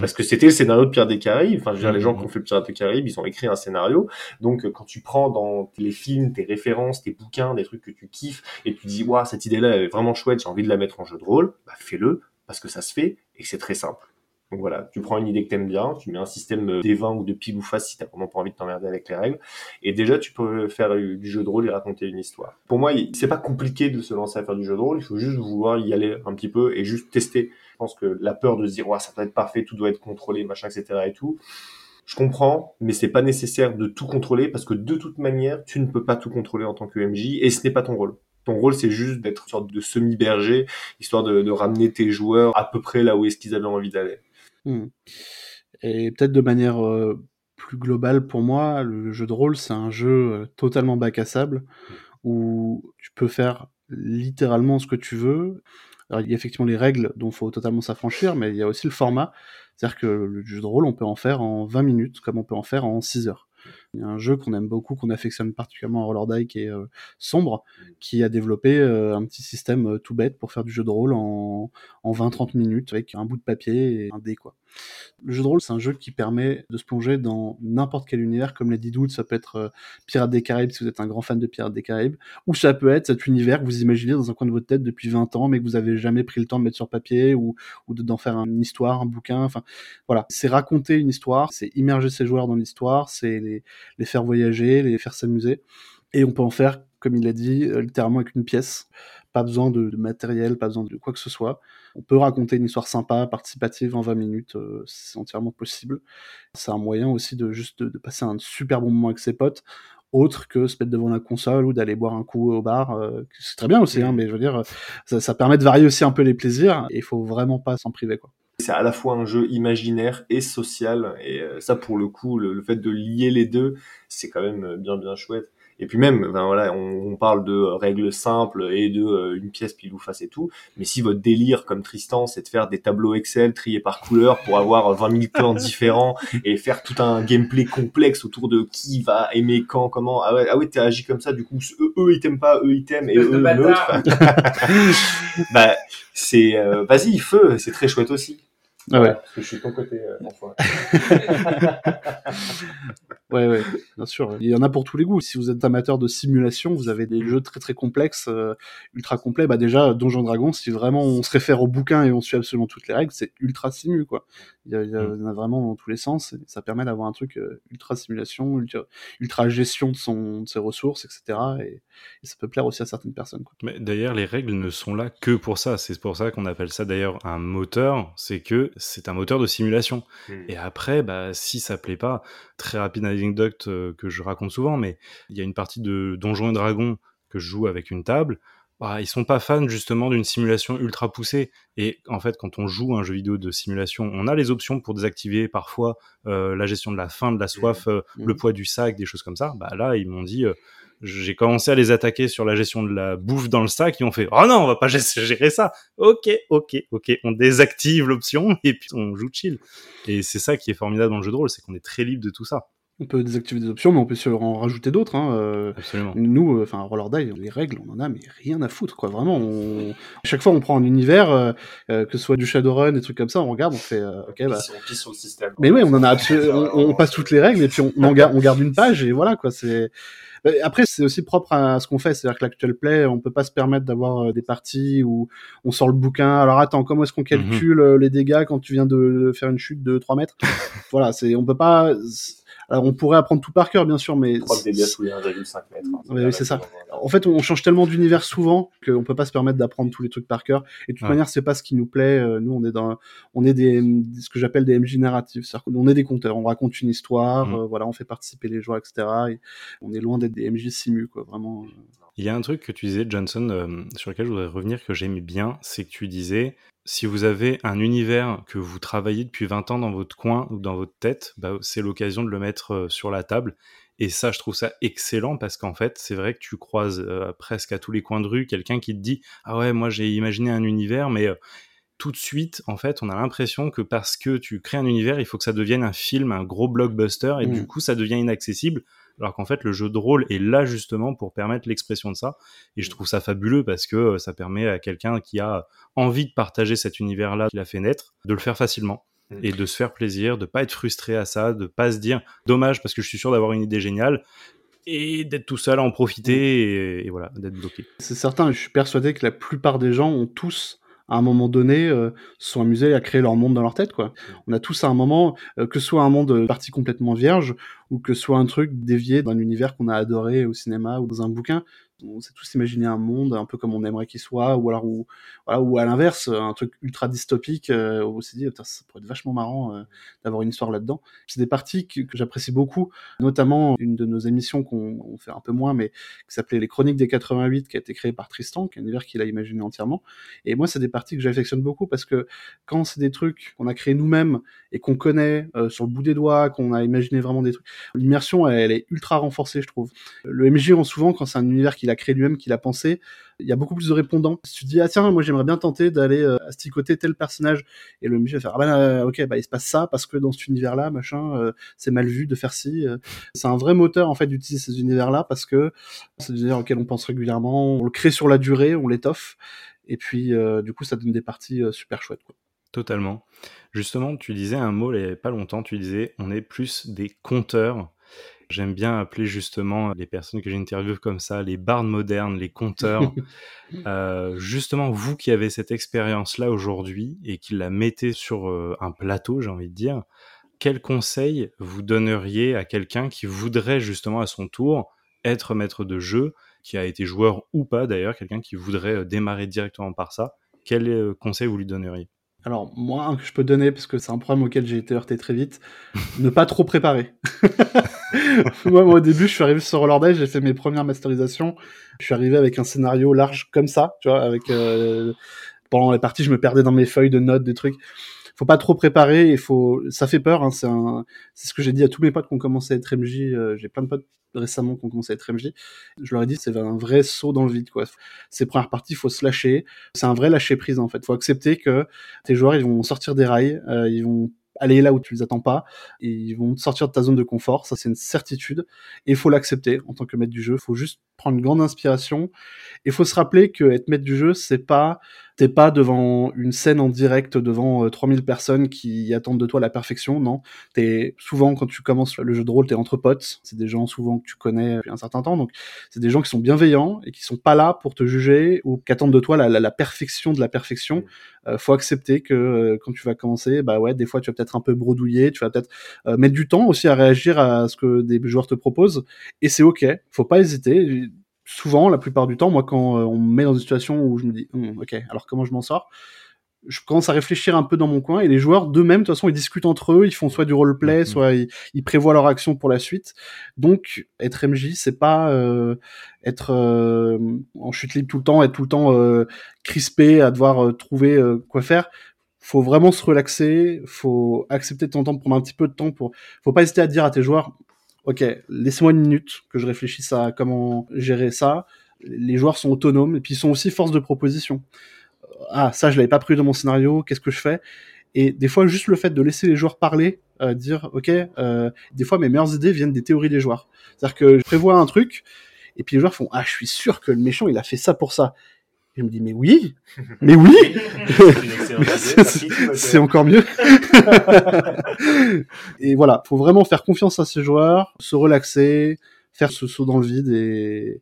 parce que c'était le scénario de Pierre des Caraïbes. Enfin, je veux dire, les gens qui ont fait Pirates des Caraïbes, ils ont écrit un scénario. Donc, euh, quand tu prends dans les films, tes références, tes bouquins, des trucs que tu kiffes, et tu dis, waouh, cette idée-là, elle est vraiment chouette, j'ai envie de la mettre en jeu de rôle, bah, fais-le, parce que ça se fait, et c'est très simple. Donc voilà, tu prends une idée que t'aimes bien, tu mets un système euh, des 20 ou de pile ou face si t'as vraiment pas envie de t'emmerder avec les règles, et déjà tu peux faire du jeu de rôle et raconter une histoire. Pour moi, c'est pas compliqué de se lancer à faire du jeu de rôle, il faut juste vouloir y aller un petit peu et juste tester. Pense que la peur de se dire, ouais, ça doit être parfait, tout doit être contrôlé, machin, etc. et tout, je comprends, mais c'est pas nécessaire de tout contrôler parce que de toute manière, tu ne peux pas tout contrôler en tant que MJ et ce n'est pas ton rôle. Ton rôle, c'est juste d'être une sorte de semi-berger, histoire de, ramener tes joueurs à peu près là où est-ce qu'ils avaient envie d'aller. Mmh. Et peut-être de manière euh, plus globale pour moi, le jeu de rôle, c'est un jeu euh, totalement bac à sable où tu peux faire littéralement ce que tu veux. Alors, il y a effectivement les règles dont il faut totalement s'affranchir, mais il y a aussi le format. C'est-à-dire que le jeu de rôle, on peut en faire en 20 minutes, comme on peut en faire en 6 heures. Un jeu qu'on aime beaucoup, qu'on affectionne particulièrement à Roller Die, qui est euh, Sombre, qui a développé euh, un petit système euh, tout bête pour faire du jeu de rôle en, en 20-30 minutes avec un bout de papier et un dé, quoi. Le jeu de rôle, c'est un jeu qui permet de se plonger dans n'importe quel univers, comme les Didoutes, ça peut être Pirates des Caraïbes si vous êtes un grand fan de Pirates des Caraïbes, ou ça peut être cet univers que vous imaginez dans un coin de votre tête depuis 20 ans, mais que vous avez jamais pris le temps de mettre sur papier ou, ou d'en faire une histoire, un bouquin, enfin voilà. C'est raconter une histoire, c'est immerger ses joueurs dans l'histoire, c'est les, les faire voyager, les faire s'amuser. Et on peut en faire, comme il l'a dit, euh, littéralement avec une pièce. Pas besoin de, matériel, pas besoin de quoi que ce soit. On peut raconter une histoire sympa, participative en 20 minutes, euh, c'est entièrement possible. C'est un moyen aussi de juste de, passer un super bon moment avec ses potes, autre que se mettre devant la console ou d'aller boire un coup au bar. Euh, c'est très bien aussi, hein, mais je veux dire, ça, ça, permet de varier aussi un peu les plaisirs et il faut vraiment pas s'en priver. quoi. C'est à la fois un jeu imaginaire et social, et euh, ça pour le coup, le, fait de lier les deux, c'est quand même bien bien chouette. Et puis même, ben voilà, on, parle de règles simples et de euh, une pièce pile ou face et tout. Mais si votre délire, comme Tristan, c'est de faire des tableaux Excel triés par couleur pour avoir 20 000 plans [laughs] différents et faire tout un gameplay complexe autour de qui va aimer quand, comment. Ah ouais, ah ouais, t'as agi comme ça. Du coup, eux, eux ils t'aiment pas, eux ils t'aiment et eux l'autre. [laughs] bah, c'est, euh, vas-y, feu, c'est très chouette aussi. Ah ouais. Parce que je suis de ton côté, euh, Ouais, [laughs] ouais, bien sûr. Il y en a pour tous les goûts. Si vous êtes amateur de simulation, vous avez des jeux très très complexes, euh, ultra complets. Bah déjà, Donjon Dragon, si vraiment on se réfère au bouquin et on suit absolument toutes les règles, c'est ultra simu, quoi. Il y, a, il y, en a vraiment dans tous les sens. Et ça permet d'avoir un truc euh, ultra simulation, ultra, ultra, gestion de, son, de ses ressources, etc. Et, et, ça peut plaire aussi à certaines personnes. Quoi. Mais d'ailleurs, les règles ne sont là que pour ça. C'est pour ça qu'on appelle ça d'ailleurs un moteur. C'est que c'est un moteur de simulation. Mmh. Et après, bah, si ça plaît pas, très rapide anecdote euh, que je raconte souvent, mais il y a une partie de Donjons et Dragons que je joue avec une table. Bah, ils sont pas fans justement d'une simulation ultra poussée. Et en fait, quand on joue un jeu vidéo de simulation, on a les options pour désactiver parfois euh, la gestion de la faim, de la soif, euh, mmh. le poids du sac, des choses comme ça. Bah là, ils m'ont dit, euh, j'ai commencé à les attaquer sur la gestion de la bouffe dans le sac. Ils ont fait, oh non, on va pas [laughs] gérer ça. Ok, ok, ok. On désactive l'option [laughs] et puis on joue chill. Et c'est ça qui est formidable dans le jeu de rôle, c'est qu'on est très libre de tout ça. On peut désactiver des options, mais on peut en rajouter d'autres. Hein. Euh, Absolument. Nous, enfin, Roller Die, les règles, on en a, mais rien à foutre, quoi. Vraiment, on... chaque fois, on prend un univers, euh, euh, que ce soit du Shadowrun, des trucs comme ça, on regarde, on fait, euh, ok, bah. On pisse sur le système. Mais oui, on en a absolument, on, on, passe toutes les règles et puis on, on, garde, on garde une page et voilà, quoi. C'est. Après, c'est aussi propre à ce qu'on fait, c'est-à-dire que l'actuel play, on peut pas se permettre d'avoir des parties où on sort le bouquin. Alors attends, comment est-ce qu'on calcule mm -hmm. les dégâts quand tu viens de faire une chute de 3 mètres? [laughs] Voilà, c'est, on peut pas alors on pourrait apprendre tout par cœur, bien sûr, mais. 3 dégâts tous les 1,5 mètres. Hein, oui, c'est ça. En fait, on change tellement d'univers souvent qu'on peut pas se permettre d'apprendre tous les trucs par cœur. Et de toute ouais. manière, c'est pas ce qui nous plaît. Nous, on est dans, on est des, ce que j'appelle des MJ narratifs. C'est-à-dire qu'on est des conteurs. On raconte une histoire, mmh. euh, voilà, on fait participer les joueurs, etc. Et on est loin d'être des MJ simu, quoi, vraiment. Il y a un truc que tu disais, Johnson, euh, sur lequel je voudrais revenir, que j'aimais bien, c'est que tu disais, si vous avez un univers que vous travaillez depuis 20 ans dans votre coin ou dans votre tête, bah, c'est l'occasion de le mettre euh, sur la table. Et ça, je trouve ça excellent parce qu'en fait, c'est vrai que tu croises euh, presque à tous les coins de rue quelqu'un qui te dit Ah ouais, moi j'ai imaginé un univers, mais euh, tout de suite, en fait, on a l'impression que parce que tu crées un univers, il faut que ça devienne un film, un gros blockbuster, et mmh. du coup, ça devient inaccessible alors qu'en fait le jeu de rôle est là justement pour permettre l'expression de ça. Et je trouve ça fabuleux parce que euh, ça permet à quelqu'un qui a envie de partager cet univers là qu'il a fait naître de le faire facilement et de se faire plaisir, de pas être frustré à ça, de pas se dire dommage parce que je suis sûr d'avoir une idée géniale et d'être tout seul à en profiter et, et voilà, d'être bloqué. C'est certain, je suis persuadé que la plupart des gens ont tous à un moment donné, euh, se sont amusés à créer leur monde dans leur tête. Quoi. On a tous à un moment, euh, que ce soit un monde parti complètement vierge, ou que ce soit un truc dévié d'un univers qu'on a adoré au cinéma ou dans un bouquin, on s'est tous imaginé un monde un peu comme on aimerait qu'il soit, ou alors voilà, ou à l'inverse, un truc ultra dystopique euh, on s'est dit ça pourrait être vachement marrant euh, d'avoir une histoire là-dedans. C'est des parties que, j'apprécie beaucoup, notamment une de nos émissions qu'on fait un peu moins, mais qui s'appelait Les Chroniques des 88, qui a été créée par Tristan, qui est un univers qu'il a imaginé entièrement. Et moi, c'est des parties que j'affectionne beaucoup parce que quand c'est des trucs qu'on a créés nous-mêmes et qu'on connaît euh, sur le bout des doigts, qu'on a imaginé vraiment des trucs, l'immersion elle, elle, est ultra renforcée, je trouve. Le MJ, souvent, quand c'est un univers qui qu'il a créé lui-même, qu'il a pensé, il y a beaucoup plus de répondants. Si tu dis, ah tiens, moi j'aimerais bien tenter d'aller euh, asticoter tel personnage, et le MJ va faire, ah ben ok, bah il se passe ça, parce que dans cet univers-là, machin, euh, c'est mal vu de faire ci. Euh. C'est un vrai moteur, en fait, d'utiliser ces univers-là, parce que c'est des univers auxquels on pense régulièrement, on le crée sur la durée, on l'étoffe, et puis du coup, ça donne des parties super chouettes. Totalement. Justement, tu disais un mot il n'y a pas longtemps, tu disais on est plus des conteurs J'aime bien appeler justement les personnes que j'interviewe comme ça, les bardes modernes, les conteurs. [laughs] euh, justement, vous qui avez cette expérience-là aujourd'hui et qui la mettez sur euh, un plateau, j'ai envie de dire, quel conseil vous donneriez à quelqu'un qui voudrait justement à son tour être maître de jeu, qui a été joueur ou pas d'ailleurs, quelqu'un qui voudrait euh, démarrer directement par ça, quel conseil vous lui donneriez? Alors, moi, un que je peux donner, parce que c'est un problème auquel j'ai été heurté très vite, [laughs] ne pas trop préparer. [laughs] moi, au début, je suis arrivé sur Roller j'ai fait mes premières masterisations. Je suis arrivé avec un scénario large comme ça, tu vois, avec... Euh, pendant les parties, je me perdais dans mes feuilles de notes, des trucs. Faut pas trop préparer, il faut... Ça fait peur, hein, c'est un... ce que j'ai dit à tous mes potes qui ont commencé à être MJ. Euh, j'ai plein de potes récemment qui ont commencé à être MJ. Je leur ai dit, c'est un vrai saut dans le vide, quoi. Ces premières parties, faut se lâcher. C'est un vrai lâcher prise, en fait. Faut accepter que tes joueurs, ils vont sortir des rails, euh, ils vont aller là où tu les attends pas, et ils vont sortir de ta zone de confort. Ça, c'est une certitude. Et il faut l'accepter en tant que maître du jeu. Faut juste prendre une grande inspiration. Il faut se rappeler que être maître du jeu, c'est pas t'es pas devant une scène en direct devant 3000 euh, personnes qui attendent de toi la perfection, non. T'es souvent quand tu commences le jeu de rôle, t'es entre potes. C'est des gens souvent que tu connais depuis un certain temps, donc c'est des gens qui sont bienveillants et qui sont pas là pour te juger ou qui attendent de toi la, la, la perfection de la perfection. Euh, faut accepter que euh, quand tu vas commencer, bah ouais, des fois tu vas peut-être un peu bredouiller, tu vas peut-être mettre du temps aussi à réagir à ce que des joueurs te proposent, et c'est ok. Faut pas hésiter souvent, la plupart du temps, moi, quand euh, on me met dans une situation où je me dis, hum, ok, alors comment je m'en sors je commence à réfléchir un peu dans mon coin et les joueurs d'eux-mêmes, de toute façon, ils discutent entre eux, ils font soit du roleplay, mhm. soit ils, prévoient leur action pour la suite. Donc, être MJ, c'est pas euh, être euh, en chute libre tout le temps, être tout le temps crispé à devoir trouver quoi faire. Faut vraiment se relaxer, faut accepter de temps temps prendre un petit peu de temps pour. Faut pas hésiter à dire à tes joueurs, ok, laisse-moi une minute que je réfléchisse à comment gérer ça. Les joueurs sont autonomes et puis ils sont aussi force de proposition. Euh, ah, ça, je l'avais pas prévu dans mon scénario, qu'est-ce que je fais? Et des fois, juste le fait de laisser les joueurs parler, euh, dire, ok, euh, des fois, mes meilleures idées viennent des théories des joueurs. C'est-à-dire que je prévois un truc, et puis les joueurs font, ah, je suis sûr que le méchant, il a fait ça pour ça. Je me dis, mais oui, [laughs] mais oui, c'est [laughs] encore mieux. [laughs] et voilà, faut vraiment faire confiance à ses joueurs, se relaxer, faire ce saut dans le vide et,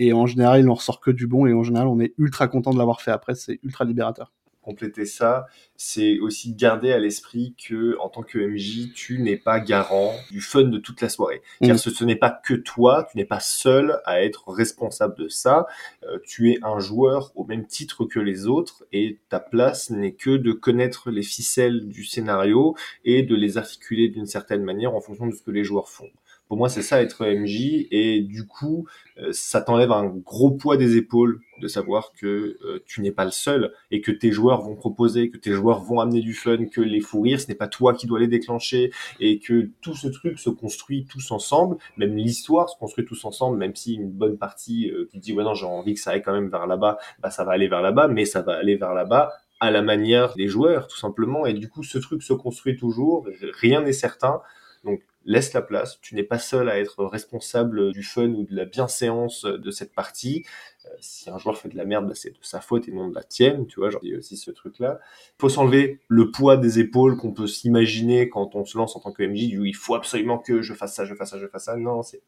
et en général, il n'en ressort que du bon. Et en général, on est ultra content de l'avoir fait après, c'est ultra libérateur compléter ça, c'est aussi garder à l'esprit que en tant que MJ, tu n'es pas garant du fun de toute la soirée. Car mm. ce, ce n'est pas que toi, tu n'es pas seul à être responsable de ça. Euh, tu es un joueur au même titre que les autres et ta place n'est que de connaître les ficelles du scénario et de les articuler d'une certaine manière en fonction de ce que les joueurs font. Pour moi, c'est ça être MJ et du coup, euh, ça t'enlève un gros poids des épaules de savoir que euh, tu n'es pas le seul et que tes joueurs vont proposer, que tes joueurs vont amener du fun, que les fous rires, ce n'est pas toi qui dois les déclencher et que tout ce truc se construit tous ensemble, même l'histoire se construit tous ensemble, même si une bonne partie euh, qui dit ouais non j'ai envie que ça aille quand même vers là-bas, bah ça va aller vers là-bas, mais ça va aller vers là-bas à la manière des joueurs tout simplement. Et du coup ce truc se construit toujours, rien n'est certain. Donc laisse la place. Tu n'es pas seul à être responsable du fun ou de la bienséance de cette partie. Euh, si un joueur fait de la merde, bah, c'est de sa faute et non de la tienne, tu vois, genre, il y a aussi ce truc-là. Il faut s'enlever le poids des épaules qu'on peut s'imaginer quand on se lance en tant que MJ, du il faut absolument que je fasse ça, je fasse ça, je fasse ça. Non, c'est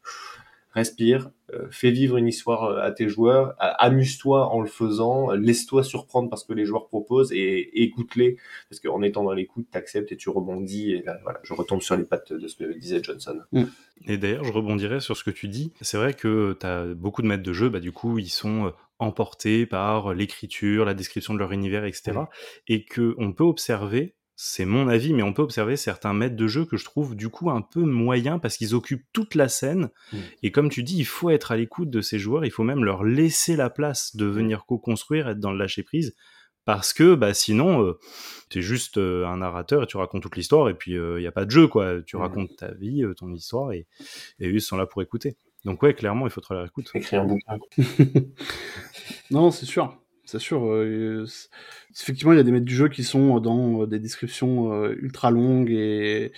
respire, euh, fais vivre une histoire euh, à tes joueurs, amuse-toi en le faisant, laisse-toi surprendre parce que les joueurs proposent et, écoute-les parce qu'en étant dans l'écoute, t'acceptes et tu rebondis et voilà, je retombe sur les pattes de ce que disait Johnson. Mm. Et d'ailleurs, je rebondirais sur ce que tu dis. C'est vrai que tu as beaucoup de maîtres de jeu, bah du coup, ils sont euh, emportés par l'écriture, la description de leur univers, etc. Et que on peut observer c'est mon avis, mais on peut observer certains maîtres de jeu que je trouve du coup un peu moyens parce qu'ils occupent toute la scène. Mm. Et comme tu dis, il faut être à l'écoute de ces joueurs, il faut même leur laisser la place de mm. venir co-construire, être dans le lâcher prise. Parce que bah, sinon, euh, tu es juste euh, un narrateur et tu racontes toute l'histoire et puis il euh, n'y a pas de jeu. quoi. Tu mm. racontes ta vie, ton histoire et, et eux sont là pour écouter. Donc ouais, clairement, il faut être à l'écoute. Écrire un bouquin. [laughs] [laughs] non, c'est sûr. C'est sûr effectivement, il y a des maîtres du jeu qui sont dans des descriptions euh, ultra longues et,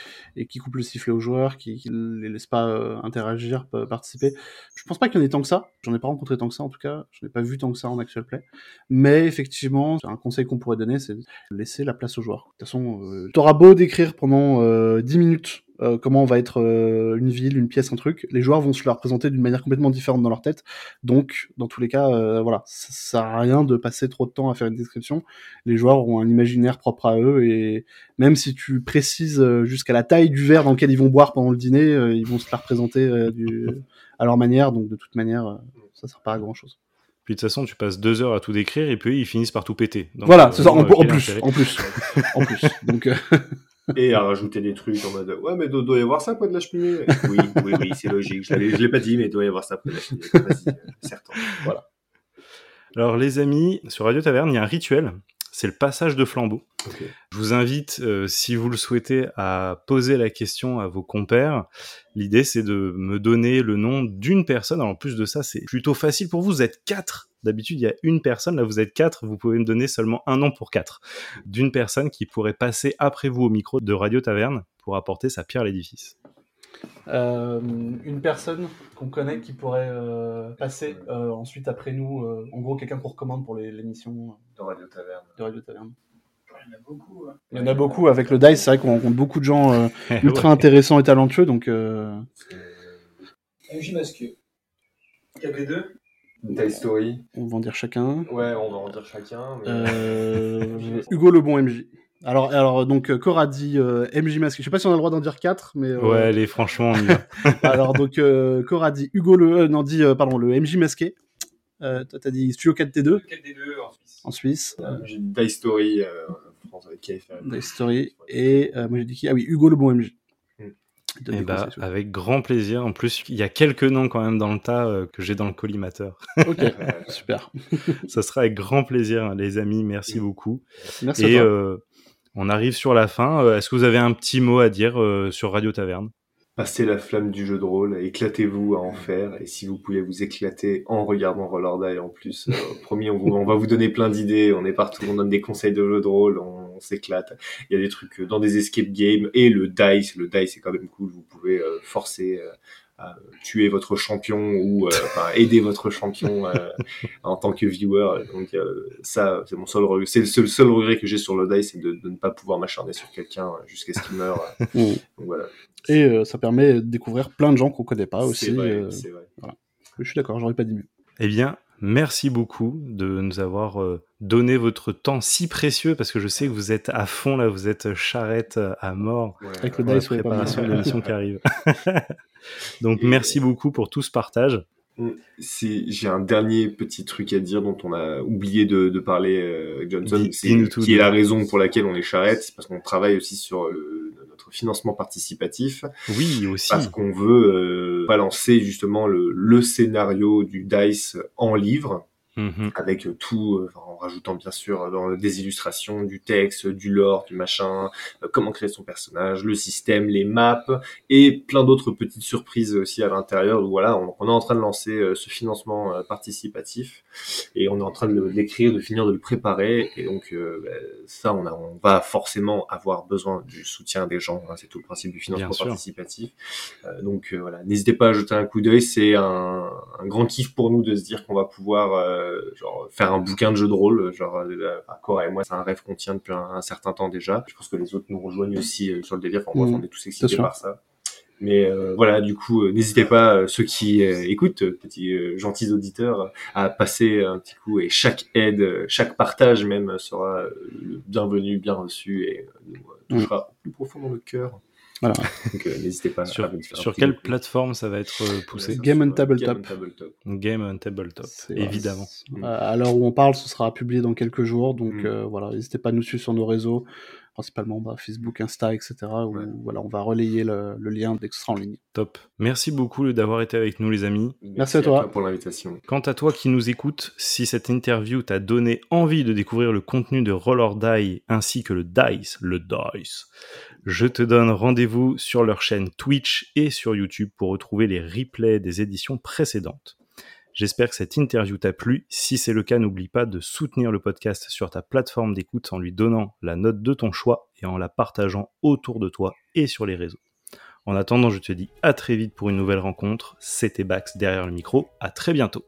qui coupent le sifflet aux joueurs, qui, qui les laissent pas euh, interagir, participer. Je pense pas qu'il y en ait tant que ça. J'en ai pas rencontré tant que ça, en tout cas. Je n'ai pas vu tant que ça en actual play. Mais effectivement, un conseil qu'on pourrait donner, c'est laisser la place aux joueurs. De toute façon, euh, t'auras beau décrire pendant 10 minutes euh, comment va être euh, une ville, une pièce, un truc, les joueurs vont se la représenter d'une manière complètement différente dans leur tête. Donc, dans tous les cas, euh, voilà, ça sert à rien de passer trop de temps à faire une description. Les joueurs ont un imaginaire propre à eux et même si tu précises jusqu'à la taille du verre dans lequel ils vont boire pendant le dîner, ils vont se la représenter du... [laughs] à leur manière. Donc, de toute manière, ça sert pas à grand chose. Puis de toute façon, tu passes deux heures à tout décrire et puis ils finissent par tout péter. voilà, c'est ça, en, plus, en, plus, en plus, [laughs] Donc, [laughs] et à rajouter des trucs en mode ouais mais doit, doit y avoir ça près de la cheminée. Oui oui oui c'est logique. Je, l'ai pas dit mais doit y avoir ça près de la cheminée. Euh, certain. Voilà. Alors les amis sur Radio Taverne il y a un rituel c'est le passage de flambeau. Je vous invite, euh, si vous le souhaitez, à poser la question à vos compères. L'idée, c'est de me donner le nom d'une personne. Alors, en plus de ça, c'est plutôt facile pour vous. Vous êtes quatre. D'habitude, il y a une personne. Là, vous êtes quatre. Vous pouvez me donner seulement un nom pour quatre. D'une personne qui pourrait passer après vous au micro de Radio Taverne pour apporter sa pierre à l'édifice. Euh, une personne qu'on connaît qui pourrait euh, passer euh, ensuite après nous, euh, en gros quelqu'un qu'on recommande pour les- l'émission De Radio Taverne. de Radio Taverne. Il y en a beaucoup. hein. Il y en a beaucoup avec le DICE, c'est vrai qu'on rencontre beaucoup de gens euh, [laughs] ultra Ouais. intéressants et talentueux, donc euh, MJ masqué. Que deux. Toy Story. on va en dire chacun. Ouais, on va en dire chacun. mais- Euh, [laughs] Hugo Lebon MJ. Alors, alors donc euh, Cor a dit euh, MJ masqué. Je sais pas si on a le droit d'en dire 4, mais euh, Ouais, allez, franchement, on y va. [laughs] alors donc euh, Cor a dit Hugo le euh, non dit euh, pardon le MJ masqué. Euh, toi t'as dit Studio 4T2 Quel des deux en Suisse en Suisse. Euh, J'ai dit Toy Story euh, en France avec KFM. Toy Story et euh, moi j'ai dit qui? Ah oui Hugo Lebon MJ. Mm. Donne Eh bah, avec grand plaisir. En plus, il y a quelques noms quand même dans le tas euh, que j'ai dans le collimateur. Ok, [laughs] super. Ça sera avec grand plaisir, les amis. Merci beaucoup. Merci Et à toi. On arrive sur la fin. Euh, Est-ce que vous avez un petit mot à dire euh, sur Radio Taverne? Passez la flamme du jeu de rôle, éclatez-vous à en faire, et si vous pouvez vous éclater en regardant Roller Die en plus, euh, [laughs] promis, on, vous- on va vous donner plein d'idées, on est partout, on donne des conseils de jeu de rôle, on, on s'éclate. Il y a des trucs dans des escape games, et le dice, le dice c'est quand même cool, vous pouvez euh, forcer euh, tuer votre champion ou euh, enfin, aider votre champion euh, [laughs] en tant que viewer. Donc euh, ça, c'est mon seul regret. C'est le seul, seul regret que j'ai sur le dice, c'est de, de ne pas pouvoir m'acharner sur quelqu'un euh, jusqu'à ce qu'il meure. [laughs] Donc voilà. Et euh, ça permet de découvrir plein de gens qu'on connaît pas aussi. Vrai, euh, je suis d'accord, j'aurais pas dit mieux. Eh bien, merci beaucoup de nous avoir euh, donné votre temps si précieux parce que je sais que vous êtes à fond là, vous êtes charrette euh, à mort Ouais, Avec le la préparation de l'émission qui arrive. [laughs] Donc Et- merci beaucoup pour tout ce partage. C'est- J'ai un dernier petit truc à dire dont on a oublié de, de parler euh, avec Johnson, c'est- dis-nous tout, qui est la raison pour laquelle on est charrette, c'est parce qu'on travaille aussi sur le- notre financement participatif, Oui, aussi. parce qu'on veut euh, balancer justement le, le scénario du DICE en livre, Mhm. avec tout, euh, en rajoutant bien sûr dans des illustrations, du texte, du lore, du machin, euh, comment créer son personnage, le système, les maps et plein d'autres petites surprises aussi à l'intérieur. Donc voilà, on, on est en train de lancer euh, ce financement euh, participatif et on est en train de l'écrire, de finir de le préparer et donc euh, bah, ça, on, a, on va forcément avoir besoin du soutien des gens. hein, c'est tout le principe du financement Bien participatif. Euh, donc euh, voilà, n'hésitez pas à jeter un coup d'œil. C'est un, un grand kiff pour nous de se dire qu'on va pouvoir euh, genre faire un bouquin de jeu de rôle. Genre, euh, enfin, Cora et moi, c'est un rêve qu'on tient depuis un, un certain temps déjà. Je pense que les autres nous rejoignent aussi euh, sur le délire. Enfin, bref, Mhm. on est tous excités par ça. Mais euh, voilà, du coup, euh, n'hésitez pas, euh, ceux qui écoutent, petits gentils auditeurs, à passer un petit coup. Et chaque aide, chaque partage même sera bienvenu, bien reçu et nous touchera au plus profond dans le cœur. Voilà. [laughs] Donc euh, n'hésitez pas à Sur, un sur quelle coup. plateforme ça va être euh, poussé Sur, Game on euh, Tabletop. Game on Tabletop. Game on Tabletop, évidemment. Euh, à l'heure où on parle, ce sera publié dans quelques jours, donc Mm. euh, voilà, n'hésitez pas à nous suivre sur nos réseaux, principalement bah, Facebook, Insta, etc. Où Ouais. voilà, on va relayer le, le lien dès que ce sera en ligne. Top. Merci beaucoup d'avoir été avec nous, les amis. Merci à toi. pour l'invitation. Quant à toi qui nous écoutes, si cette interview t'a donné envie de découvrir le contenu de Roller Die ainsi que le Dice, le Dice, je te donne rendez-vous sur leur chaîne Twitch et sur YouTube pour retrouver les replays des éditions précédentes. J'espère que cette interview t'a plu. Si c'est le cas, n'oublie pas de soutenir le podcast sur ta plateforme d'écoute en lui donnant la note de ton choix et en la partageant autour de toi et sur les réseaux. En attendant, je te dis à très vite pour une nouvelle rencontre. C'était Bax derrière le micro. À très bientôt.